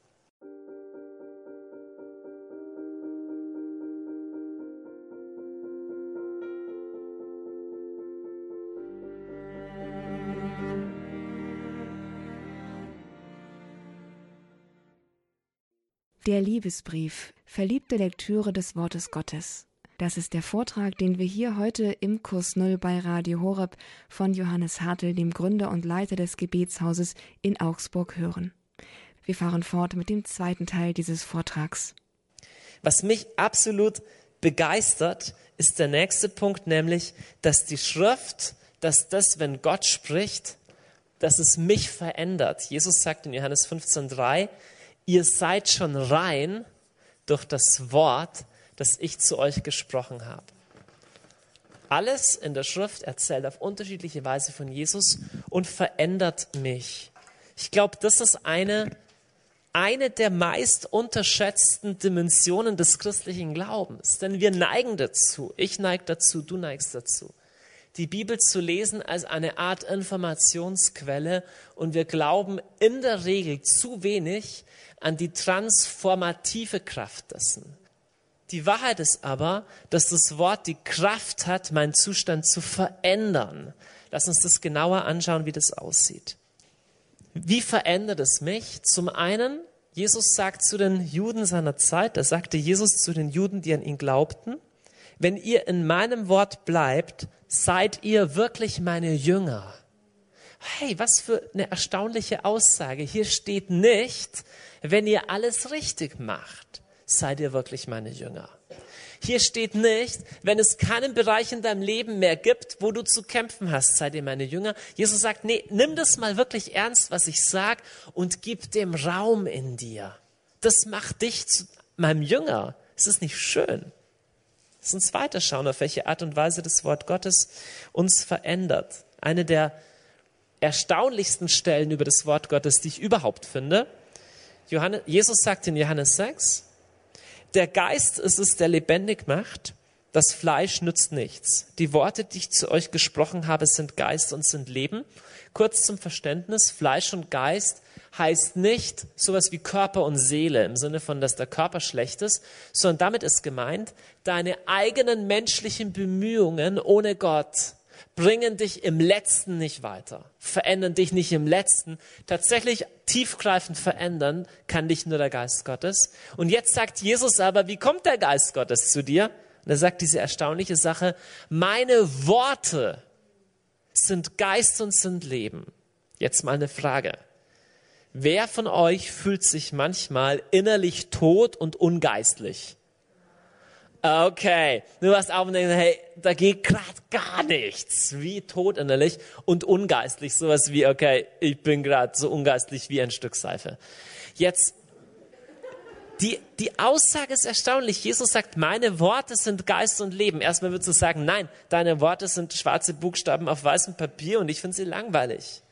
Der Liebesbrief. Verliebte Lektüre des Wortes Gottes. Das ist der Vortrag, den wir hier heute im Kurs Null bei Radio Horeb von Johannes Hartl, dem Gründer und Leiter des Gebetshauses in Augsburg, hören. Wir fahren fort mit dem zweiten Teil dieses Vortrags. Was mich absolut begeistert, ist der nächste Punkt, nämlich, dass die Schrift, dass das, wenn Gott spricht, dass es mich verändert. Jesus sagt in Johannes 15,3, ihr seid schon rein durch das Wort, das ich zu euch gesprochen habe. Alles in der Schrift erzählt auf unterschiedliche Weise von Jesus und verändert mich. Ich glaube, das ist eine, eine der meist unterschätzten Dimensionen des christlichen Glaubens. Denn wir neigen dazu, ich neige dazu, du neigst dazu, die Bibel zu lesen als eine Art Informationsquelle und wir glauben in der Regel zu wenig an die transformative Kraft dessen. Die Wahrheit ist aber, dass das Wort die Kraft hat, meinen Zustand zu verändern. Lass uns das genauer anschauen, wie das aussieht. Wie verändert es mich? Zum einen, Jesus sagt zu den Juden seiner Zeit, da sagte Jesus zu den Juden, die an ihn glaubten, wenn ihr in meinem Wort bleibt, seid ihr wirklich meine Jünger. Hey, was für eine erstaunliche Aussage. Hier steht nicht, wenn ihr alles richtig macht, seid ihr wirklich meine Jünger. Hier steht nicht, wenn es keinen Bereich in deinem Leben mehr gibt, wo du zu kämpfen hast, seid ihr meine Jünger. Jesus sagt, nee, nimm das mal wirklich ernst, was ich sag, und gib dem Raum in dir. Das macht dich zu meinem Jünger. Es ist nicht schön. Lass uns weiterschauen, auf welche Art und Weise das Wort Gottes uns verändert. Eine der erstaunlichsten Stellen über das Wort Gottes, die ich überhaupt finde, Johannes, Jesus sagt in Johannes 6, der Geist ist es, der lebendig macht, das Fleisch nützt nichts. Die Worte, die ich zu euch gesprochen habe, sind Geist und sind Leben. Kurz zum Verständnis, Fleisch und Geist heißt nicht sowas wie Körper und Seele im Sinne von, dass der Körper schlecht ist, sondern damit ist gemeint, deine eigenen menschlichen Bemühungen ohne Gott bringen dich im Letzten nicht weiter, verändern dich nicht im Letzten. Tatsächlich tiefgreifend verändern kann dich nur der Geist Gottes. Und jetzt sagt Jesus aber, wie kommt der Geist Gottes zu dir? Und er sagt diese erstaunliche Sache, meine Worte sind Geist und sind Leben. Jetzt mal eine Frage. Wer von euch fühlt sich manchmal innerlich tot und ungeistlich? Okay, du hast auch denkst, hey, da geht gerade gar nichts. Wie tot innerlich und ungeistlich. Sowas wie, okay, ich bin gerade so ungeistlich wie ein Stück Seife. Jetzt, die, die Aussage ist erstaunlich. Jesus sagt, meine Worte sind Geist und Leben. Erstmal würdest du sagen, nein, deine Worte sind schwarze Buchstaben auf weißem Papier und ich finde sie langweilig.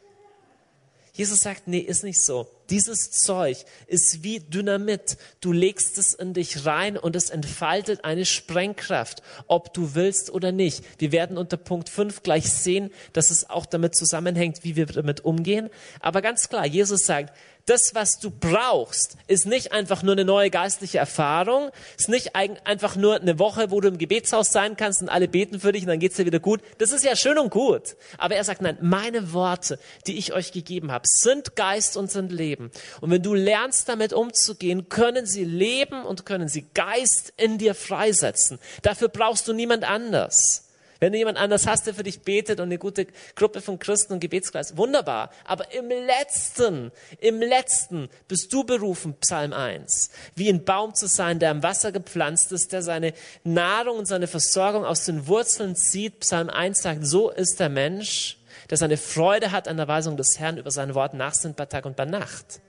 Jesus sagt, nee, ist nicht so. Dieses Zeug ist wie Dynamit. Du legst es in dich rein und es entfaltet eine Sprengkraft, ob du willst oder nicht. Wir werden unter Punkt 5 gleich sehen, dass es auch damit zusammenhängt, wie wir damit umgehen. Aber ganz klar, Jesus sagt, das, was du brauchst, ist nicht einfach nur eine neue geistliche Erfahrung, ist nicht einfach nur eine Woche, wo du im Gebetshaus sein kannst und alle beten für dich und dann geht's dir wieder gut. Das ist ja schön und gut. Aber er sagt, nein, meine Worte, die ich euch gegeben habe, sind Geist und sind Leben. Und wenn du lernst, damit umzugehen, können sie Leben und können sie Geist in dir freisetzen. Dafür brauchst du niemand anders. Wenn du jemand anders hast, der für dich betet und eine gute Gruppe von Christen und Gebetskreis, wunderbar. Aber im letzten, im letzten bist du berufen, Psalm 1, wie ein Baum zu sein, der am Wasser gepflanzt ist, der seine Nahrung und seine Versorgung aus den Wurzeln zieht. Psalm 1 sagt, so ist der Mensch, der seine Freude hat an der Weisung des Herrn über sein Wort nachsinnt bei Tag und bei Nacht.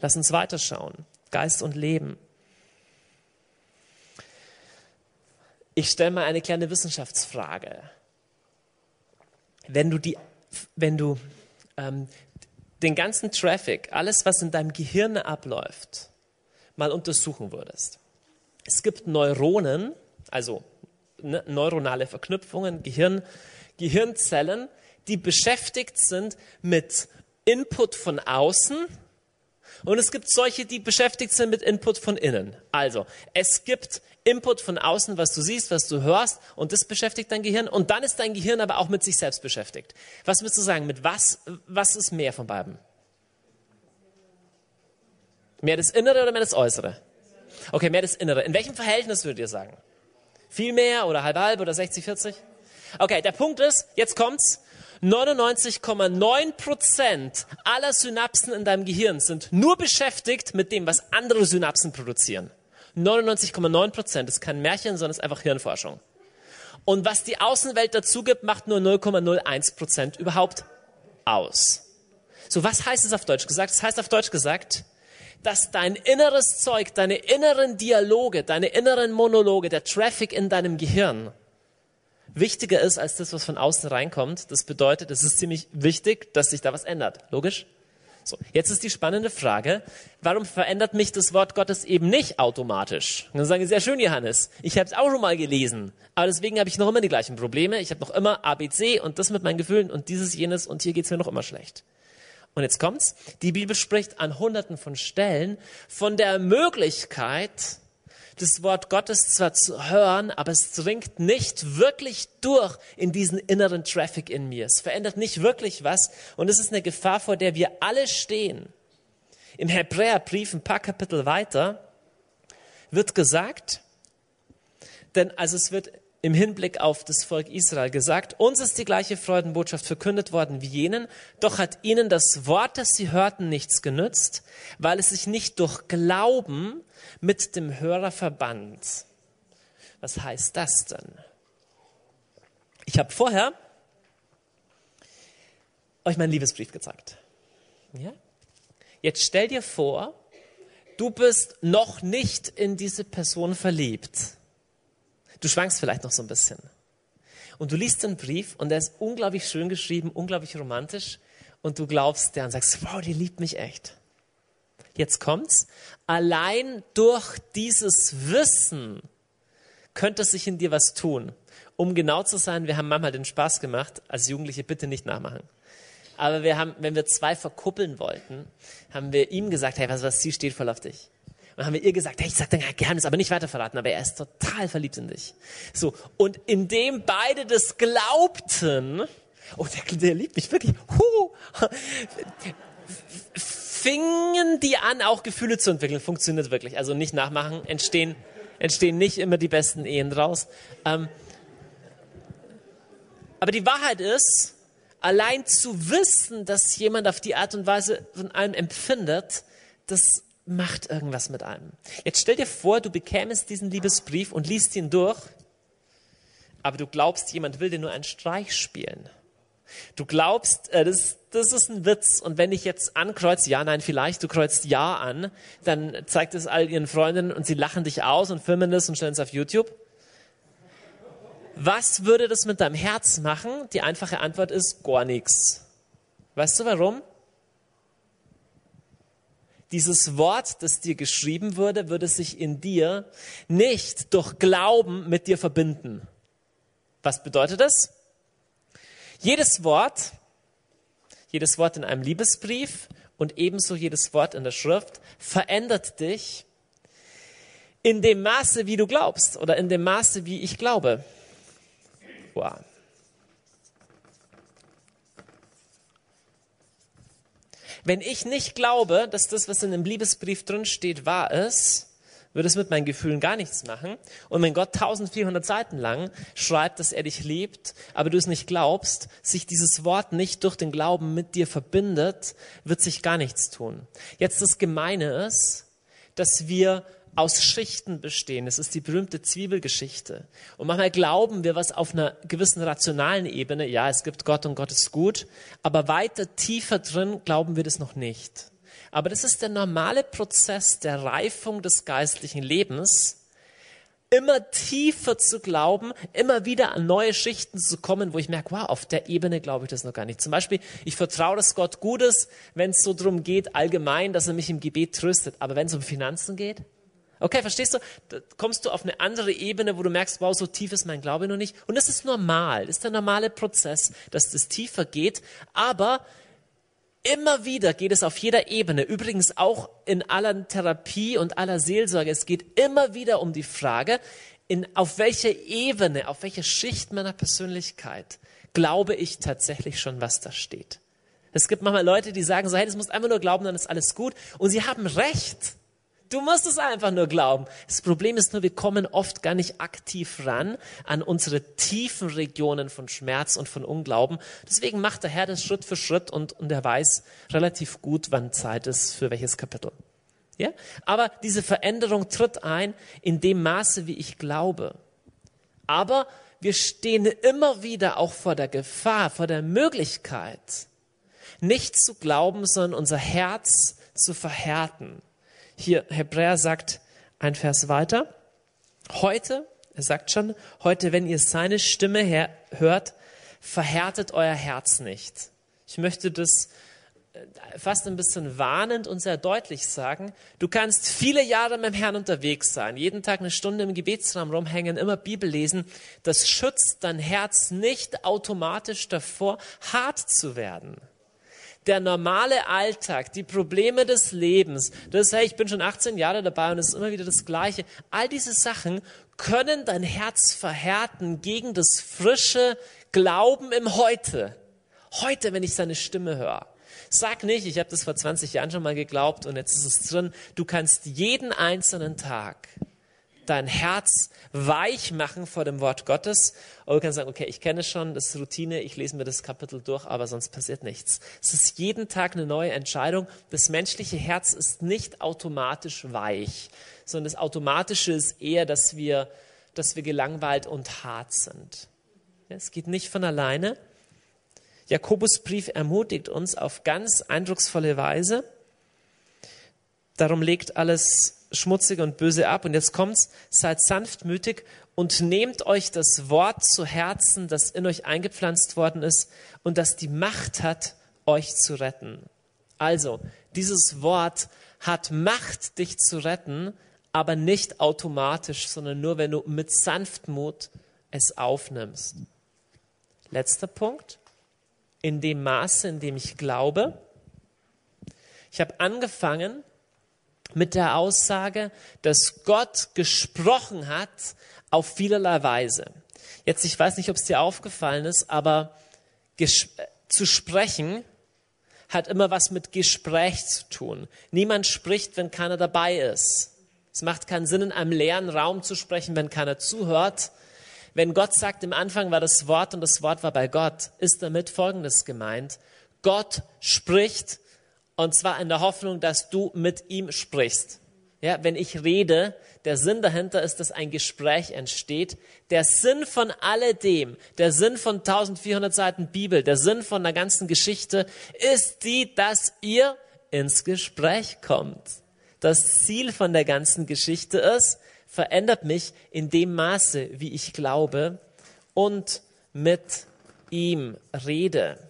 Lass uns weiterschauen. Geist und Leben. Ich stelle mal eine kleine Wissenschaftsfrage. Wenn du, die, wenn du ähm, den ganzen Traffic, alles, was in deinem Gehirn abläuft, mal untersuchen würdest. Es gibt Neuronen, also ne, neuronale Verknüpfungen, Gehirn, Gehirnzellen, die beschäftigt sind mit Input von außen und es gibt solche, die beschäftigt sind mit Input von innen. Also, es gibt Input von außen, was du siehst, was du hörst, und das beschäftigt dein Gehirn. Und dann ist dein Gehirn aber auch mit sich selbst beschäftigt. Was würdest du sagen? Mit was, was ist mehr von beiden? Mehr das Innere oder mehr das Äußere? Okay, mehr das Innere. In welchem Verhältnis würdet ihr sagen? Viel mehr oder halb halb oder 60, 40? Okay, der Punkt ist, jetzt kommt's. 99,9 Prozent aller Synapsen in deinem Gehirn sind nur beschäftigt mit dem, was andere Synapsen produzieren. 99,9 Prozent ist kein Märchen, sondern ist einfach Hirnforschung. Und was die Außenwelt dazu gibt, macht nur 0,01 Prozent überhaupt aus. So, was heißt es auf Deutsch gesagt? Das heißt auf Deutsch gesagt, dass dein inneres Zeug, deine inneren Dialoge, deine inneren Monologe, der Traffic in deinem Gehirn wichtiger ist als das, was von außen reinkommt. Das bedeutet, es ist ziemlich wichtig, dass sich da was ändert. Logisch? So, jetzt ist die spannende Frage, warum verändert mich das Wort Gottes eben nicht automatisch? Und dann sagen Sie, sehr schön, Johannes, ich habe es auch schon mal gelesen, aber deswegen habe ich noch immer die gleichen Probleme. Ich habe noch immer ABC und das mit meinen Gefühlen und dieses, jenes und hier geht's mir noch immer schlecht. Und jetzt kommt's, die Bibel spricht an hunderten von Stellen von der Möglichkeit, das Wort Gottes zwar zu hören, aber es dringt nicht wirklich durch in diesen inneren Traffic in mir. Es verändert nicht wirklich was und es ist eine Gefahr, vor der wir alle stehen. Im Hebräerbrief, ein paar Kapitel weiter, wird gesagt, denn also es wird im Hinblick auf das Volk Israel gesagt, uns ist die gleiche Freudenbotschaft verkündet worden wie jenen, doch hat ihnen das Wort, das sie hörten, nichts genützt, weil es sich nicht durch Glauben mit dem Hörer verband. Was heißt das denn? Ich habe vorher euch meinen Liebesbrief gezeigt. Ja? Jetzt stell dir vor, du bist noch nicht in diese Person verliebt Du schwankst vielleicht noch so ein bisschen. Und du liest den Brief und der ist unglaublich schön geschrieben, unglaublich romantisch. Und du glaubst der und sagst, wow, die liebt mich echt. Jetzt kommt's. Allein durch dieses Wissen könnte sich in dir was tun. Um genau zu sein, wir haben manchmal den Spaß gemacht, als Jugendliche bitte nicht nachmachen. Aber wir haben, wenn wir zwei verkuppeln wollten, haben wir ihm gesagt, hey, was, was, sie steht voll auf dich. Und haben wir ihr gesagt, hey, ich sag dein Geheimnis, aber nicht weiter verraten, aber er ist total verliebt in dich. So. Und indem beide das glaubten, oh, der, der liebt mich wirklich, huh, fingen die an, auch Gefühle zu entwickeln. Funktioniert wirklich. Also nicht nachmachen, entstehen, entstehen nicht immer die besten Ehen draus. Ähm, aber die Wahrheit ist, allein zu wissen, dass jemand auf die Art und Weise von einem empfindet, das macht irgendwas mit einem. Jetzt stell dir vor, du bekämest diesen Liebesbrief und liest ihn durch, aber du glaubst, jemand will dir nur einen Streich spielen. Du glaubst, äh, das, das ist ein Witz. Und wenn ich jetzt ankreuze, ja, nein, vielleicht, du kreuzt ja an, dann zeigt es all ihren Freundinnen und sie lachen dich aus und filmen das und stellen es auf YouTube. Was würde das mit deinem Herz machen? Die einfache Antwort ist gar nichts. Weißt du warum? Dieses Wort, das dir geschrieben wurde, würde sich in dir nicht durch Glauben mit dir verbinden. Was bedeutet das? Jedes Wort, jedes Wort in einem Liebesbrief und ebenso jedes Wort in der Schrift verändert dich in dem Maße, wie du glaubst oder in dem Maße, wie ich glaube. Wow. Wenn ich nicht glaube, dass das, was in einem Liebesbrief drin steht, wahr ist, würde es mit meinen Gefühlen gar nichts machen. Und wenn Gott 1400 Seiten lang schreibt, dass er dich liebt, aber du es nicht glaubst, sich dieses Wort nicht durch den Glauben mit dir verbindet, wird sich gar nichts tun. Jetzt das Gemeine ist, dass wir aus Schichten bestehen. Es ist die berühmte Zwiebelgeschichte. Und manchmal glauben wir was auf einer gewissen rationalen Ebene. Ja, es gibt Gott und Gott ist gut. Aber weiter tiefer drin glauben wir das noch nicht. Aber das ist der normale Prozess der Reifung des geistlichen Lebens, immer tiefer zu glauben, immer wieder an neue Schichten zu kommen, wo ich merke, wow, auf der Ebene glaube ich das noch gar nicht. Zum Beispiel, ich vertraue, dass Gott gut ist, wenn es so darum geht, allgemein, dass er mich im Gebet tröstet. Aber wenn es um Finanzen geht, Okay, verstehst du? Da kommst du auf eine andere Ebene, wo du merkst, wow, so tief ist mein Glaube noch nicht. Und das ist normal. Das ist der normale Prozess, dass das tiefer geht. Aber immer wieder geht es auf jeder Ebene, übrigens auch in aller Therapie und aller Seelsorge. Es geht immer wieder um die Frage, in, auf welcher Ebene, auf welcher Schicht meiner Persönlichkeit glaube ich tatsächlich schon, was da steht. Es gibt manchmal Leute, die sagen so, hey, das musst einfach nur glauben, dann ist alles gut. Und sie haben recht. Du musst es einfach nur glauben. Das Problem ist nur, wir kommen oft gar nicht aktiv ran an unsere tiefen Regionen von Schmerz und von Unglauben. Deswegen macht der Herr das Schritt für Schritt und, und er weiß relativ gut, wann Zeit ist für welches Kapitel. Ja? Aber diese Veränderung tritt ein in dem Maße, wie ich glaube. Aber wir stehen immer wieder auch vor der Gefahr, vor der Möglichkeit, nicht zu glauben, sondern unser Herz zu verhärten hier, Hebräer sagt ein Vers weiter. Heute, er sagt schon, heute, wenn ihr seine Stimme hört, verhärtet euer Herz nicht. Ich möchte das äh, fast ein bisschen warnend und sehr deutlich sagen. Du kannst viele Jahre mit dem Herrn unterwegs sein, jeden Tag eine Stunde im Gebetsraum rumhängen, immer Bibel lesen. Das schützt dein Herz nicht automatisch davor, hart zu werden der normale Alltag, die Probleme des Lebens, das, hey, ich bin schon 18 Jahre dabei und es ist immer wieder das Gleiche. All diese Sachen können dein Herz verhärten gegen das frische Glauben im Heute. Heute, wenn ich seine Stimme höre. Sag nicht, ich habe das vor 20 Jahren schon mal geglaubt und jetzt ist es drin. Du kannst jeden einzelnen Tag dein Herz weich machen vor dem Wort Gottes. Oder du kannst sagen, okay, ich kenne es schon, das ist Routine, ich lese mir das Kapitel durch, aber sonst passiert nichts. Es ist jeden Tag eine neue Entscheidung. Das menschliche Herz ist nicht automatisch weich, sondern das Automatische ist eher, dass wir, dass wir gelangweilt und hart sind. Es geht nicht von alleine. Jakobusbrief ermutigt uns auf ganz eindrucksvolle Weise. Darum legt alles Schmutzige und Böse ab. Und jetzt kommt's, seid sanftmütig und nehmt euch das Wort zu Herzen, das in euch eingepflanzt worden ist und das die Macht hat, euch zu retten. Also, dieses Wort hat Macht, dich zu retten, aber nicht automatisch, sondern nur, wenn du mit Sanftmut es aufnimmst. Letzter Punkt. in dem Maße, in dem ich glaube. Ich habe angefangen mit der Aussage, dass Gott gesprochen hat auf vielerlei Weise. Jetzt, ich weiß nicht, ob es dir aufgefallen ist, aber zu sprechen hat immer was mit Gespräch zu tun. Niemand spricht, wenn keiner dabei ist. Es macht keinen Sinn, in einem leeren Raum zu sprechen, wenn keiner zuhört. Wenn Gott sagt, im Anfang war das Wort und das Wort war bei Gott, ist damit Folgendes gemeint. Gott spricht und zwar in der Hoffnung, dass du mit ihm sprichst. Ja, wenn ich rede, der Sinn dahinter ist, dass ein Gespräch entsteht. Der Sinn von alledem, der Sinn von 1400 Seiten Bibel, der Sinn von der ganzen Geschichte ist die, dass ihr ins Gespräch kommt. Das Ziel von der ganzen Geschichte ist, verändert mich in dem Maße, wie ich glaube und mit ihm rede.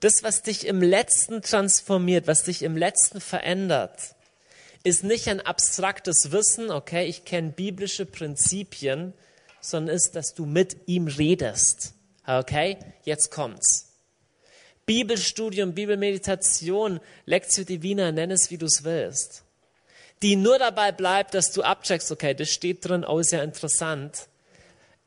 Das, was dich im Letzten transformiert, was dich im Letzten verändert, ist nicht ein abstraktes Wissen, okay, ich kenne biblische Prinzipien, sondern ist, dass du mit ihm redest. Okay, jetzt kommt's. Bibelstudium, Bibelmeditation, Lectio Divina, nenn es wie du es willst. Die nur dabei bleibt, dass du abcheckst, okay, das steht drin, oh, ist ja interessant,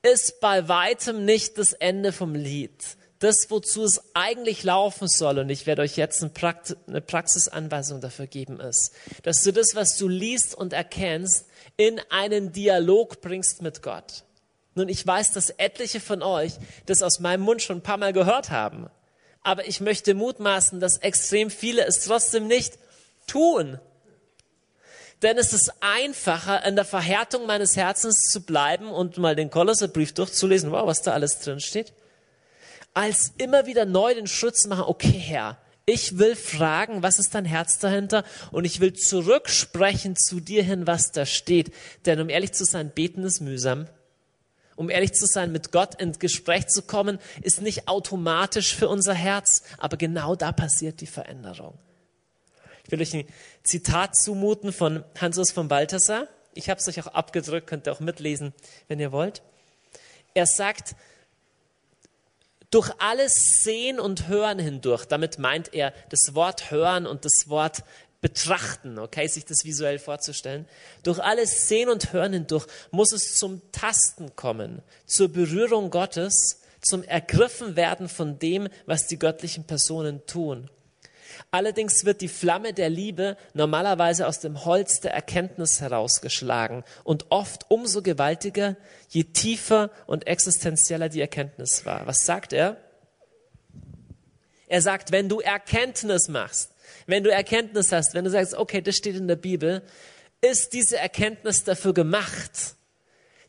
ist bei weitem nicht das Ende vom Lied das, wozu es eigentlich laufen soll, und ich werde euch jetzt eine Praxisanweisung dafür geben, ist, dass du das, was du liest und erkennst, in einen Dialog bringst mit Gott. Nun, ich weiß, dass etliche von euch das aus meinem Mund schon ein paar Mal gehört haben. Aber ich möchte mutmaßen, dass extrem viele es trotzdem nicht tun. Denn es ist einfacher, in der Verhärtung meines Herzens zu bleiben und mal den Kolosserbrief durchzulesen, wow, was da alles drin steht, als immer wieder neu den Schritt zu machen, okay Herr, ich will fragen, was ist dein Herz dahinter? Und ich will zurücksprechen zu dir hin, was da steht. Denn um ehrlich zu sein, beten ist mühsam. Um ehrlich zu sein, mit Gott ins Gespräch zu kommen, ist nicht automatisch für unser Herz, aber genau da passiert die Veränderung. Ich will euch ein Zitat zumuten von Hansus von Balthasar. Ich habe es euch auch abgedrückt, könnt ihr auch mitlesen, wenn ihr wollt. Er sagt, durch alles Sehen und Hören hindurch. Damit meint er das Wort Hören und das Wort betrachten, okay, sich das visuell vorzustellen. Durch alles Sehen und Hören hindurch muss es zum Tasten kommen, zur Berührung Gottes, zum Ergriffenwerden von dem, was die göttlichen Personen tun. Allerdings wird die Flamme der Liebe normalerweise aus dem Holz der Erkenntnis herausgeschlagen und oft umso gewaltiger, je tiefer und existenzieller die Erkenntnis war. Was sagt er? Er sagt, wenn du Erkenntnis machst, wenn du Erkenntnis hast, wenn du sagst, okay, das steht in der Bibel, ist diese Erkenntnis dafür gemacht,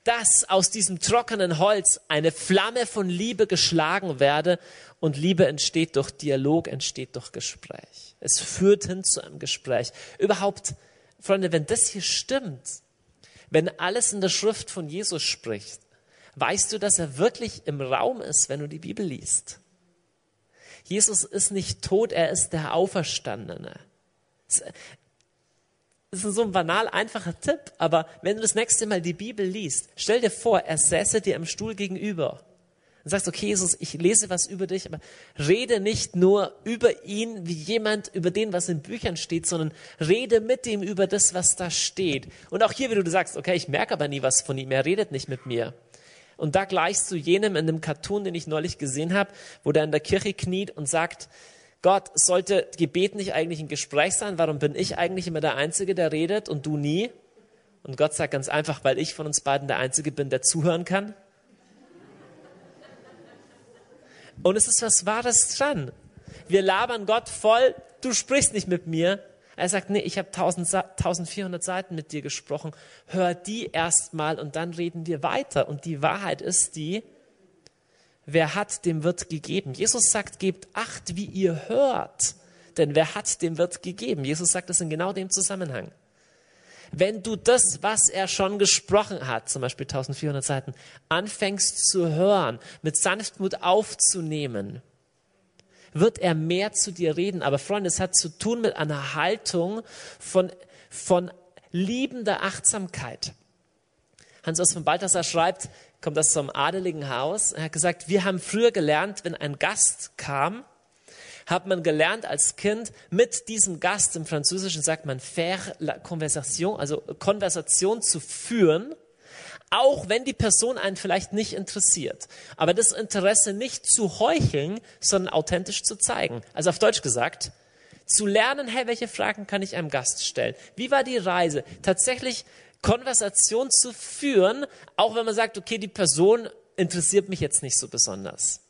dass aus diesem trockenen Holz eine Flamme von Liebe geschlagen werde und Liebe entsteht durch Dialog, entsteht durch Gespräch. Es führt hin zu einem Gespräch. Überhaupt, Freunde, wenn das hier stimmt, wenn alles in der Schrift von Jesus spricht, weißt du, dass er wirklich im Raum ist, wenn du die Bibel liest. Jesus ist nicht tot, er ist der Auferstandene. Das ist so ein banal einfacher Tipp, aber wenn du das nächste Mal die Bibel liest, stell dir vor, er säße dir am Stuhl gegenüber und sagst, okay, Jesus, ich lese was über dich, aber rede nicht nur über ihn wie jemand, über den, was in Büchern steht, sondern rede mit ihm über das, was da steht. Und auch hier, wie du sagst, okay, ich merke aber nie was von ihm, er redet nicht mit mir. Und da gleichst du jenem in dem Cartoon, den ich neulich gesehen habe, wo der in der Kirche kniet und sagt, Gott, sollte Gebet nicht eigentlich ein Gespräch sein? Warum bin ich eigentlich immer der Einzige, der redet und du nie? Und Gott sagt ganz einfach, weil ich von uns beiden der Einzige bin, der zuhören kann. Und es ist was Wahres dran. Wir labern Gott voll, du sprichst nicht mit mir. Er sagt, nee, ich habe 1400 Seiten mit dir gesprochen. Hör die erst mal und dann reden wir weiter. Und die Wahrheit ist die, wer hat, dem wird gegeben. Jesus sagt, gebt acht, wie ihr hört. Denn wer hat, dem wird gegeben. Jesus sagt das in genau dem Zusammenhang. Wenn du das, was er schon gesprochen hat, zum Beispiel 1400 Seiten, anfängst zu hören, mit Sanftmut aufzunehmen, wird er mehr zu dir reden. Aber Freunde, es hat zu tun mit einer Haltung von, von liebender Achtsamkeit. Hans Urs von Balthasar schreibt, kommt das zum adeligen Haus. Er hat gesagt, wir haben früher gelernt, wenn ein Gast kam, hat man gelernt als Kind, mit diesem Gast, im Französischen sagt man faire la conversation, also Konversation zu führen, auch wenn die Person einen vielleicht nicht interessiert. Aber das Interesse nicht zu heucheln, sondern authentisch zu zeigen. Also auf Deutsch gesagt, zu lernen, hey, welche Fragen kann ich einem Gast stellen? Wie war die Reise? Tatsächlich Konversation zu führen, auch wenn man sagt, okay, die Person interessiert mich jetzt nicht so besonders.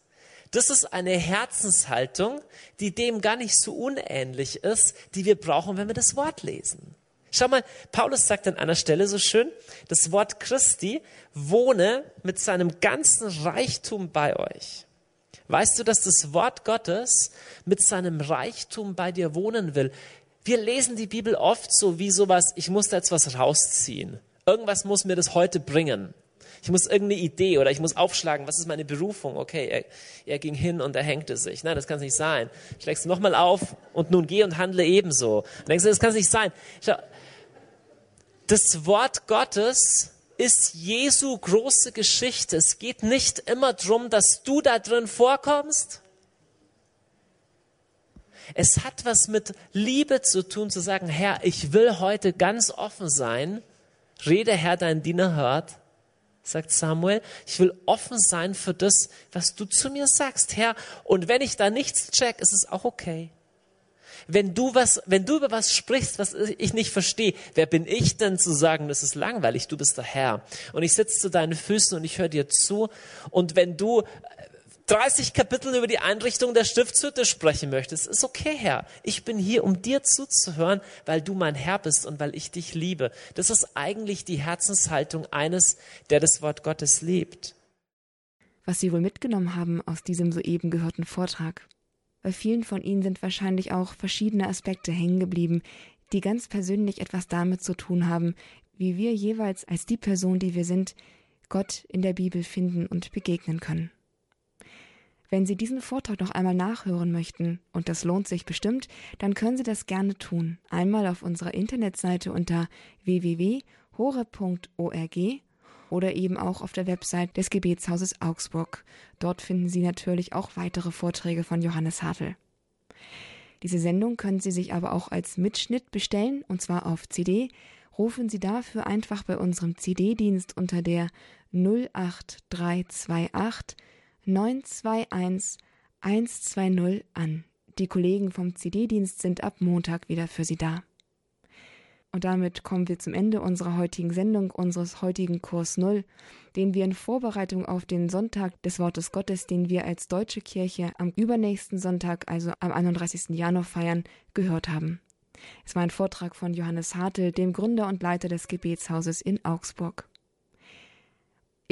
Das ist eine Herzenshaltung, die dem gar nicht so unähnlich ist, die wir brauchen, wenn wir das Wort lesen. Schau mal, Paulus sagt an einer Stelle so schön, das Wort Christi wohne mit seinem ganzen Reichtum bei euch. Weißt du, dass das Wort Gottes mit seinem Reichtum bei dir wohnen will? Wir lesen die Bibel oft so wie sowas, ich muss da jetzt was rausziehen. Irgendwas muss mir das heute bringen. Ich muss irgendeine Idee oder ich muss aufschlagen, was ist meine Berufung? Okay, er, er ging hin und er hängte sich. Nein, das kann es nicht sein. Schlägst du nochmal auf und nun geh und handle ebenso. Und denkst du, das kann es nicht sein. Schau, das Wort Gottes ist Jesu große Geschichte. Es geht nicht immer darum, dass du da drin vorkommst. Es hat was mit Liebe zu tun, zu sagen, Herr, ich will heute ganz offen sein. Rede, Herr, dein Diener hört, sagt Samuel. Ich will offen sein für das, was du zu mir sagst, Herr. Und wenn ich da nichts check, ist es auch okay wenn du was, wenn du über was sprichst, was ich nicht verstehe, wer bin ich denn zu sagen, das ist langweilig, du bist der Herr. Und ich sitze zu deinen Füßen und ich höre dir zu. Und wenn du 30 Kapitel über die Einrichtung der Stiftshütte sprechen möchtest, ist okay, Herr. Ich bin hier, um dir zuzuhören, weil du mein Herr bist und weil ich dich liebe. Das ist eigentlich die Herzenshaltung eines, der das Wort Gottes liebt. Was Sie wohl mitgenommen haben aus diesem soeben gehörten Vortrag. Bei vielen von ihnen sind wahrscheinlich auch verschiedene Aspekte hängen geblieben, die ganz persönlich etwas damit zu tun haben, wie wir jeweils als die Person, die wir sind, Gott in der Bibel finden und begegnen können. Wenn Sie diesen Vortrag noch einmal nachhören möchten, und das lohnt sich bestimmt, dann können Sie das gerne tun. Einmal auf unserer Internetseite unter www.hore.org oder eben auch auf der Website des Gebetshauses Augsburg. Dort finden Sie natürlich auch weitere Vorträge von Johannes Hartl. Diese Sendung können Sie sich aber auch als Mitschnitt bestellen, und zwar auf CD. Rufen Sie dafür einfach bei unserem CD-Dienst unter der 08328 921 120 an. Die Kollegen vom CD-Dienst sind ab Montag wieder für Sie da. Und damit kommen wir zum Ende unserer heutigen Sendung, unseres heutigen Kurs Null, den wir in Vorbereitung auf den Sonntag des Wortes Gottes, den wir als Deutsche Kirche am übernächsten Sonntag, also am 31. Januar feiern, gehört haben. Es war ein Vortrag von Johannes Hartl, dem Gründer und Leiter des Gebetshauses in Augsburg.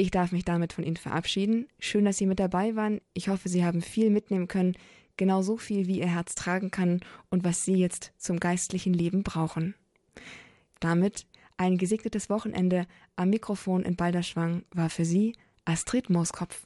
Ich darf mich damit von Ihnen verabschieden. Schön, dass Sie mit dabei waren. Ich hoffe, Sie haben viel mitnehmen können, genauso viel, wie Ihr Herz tragen kann und was Sie jetzt zum geistlichen Leben brauchen. Damit ein gesegnetes Wochenende am Mikrofon in Balderschwang war für Sie Astrid Mooskopf.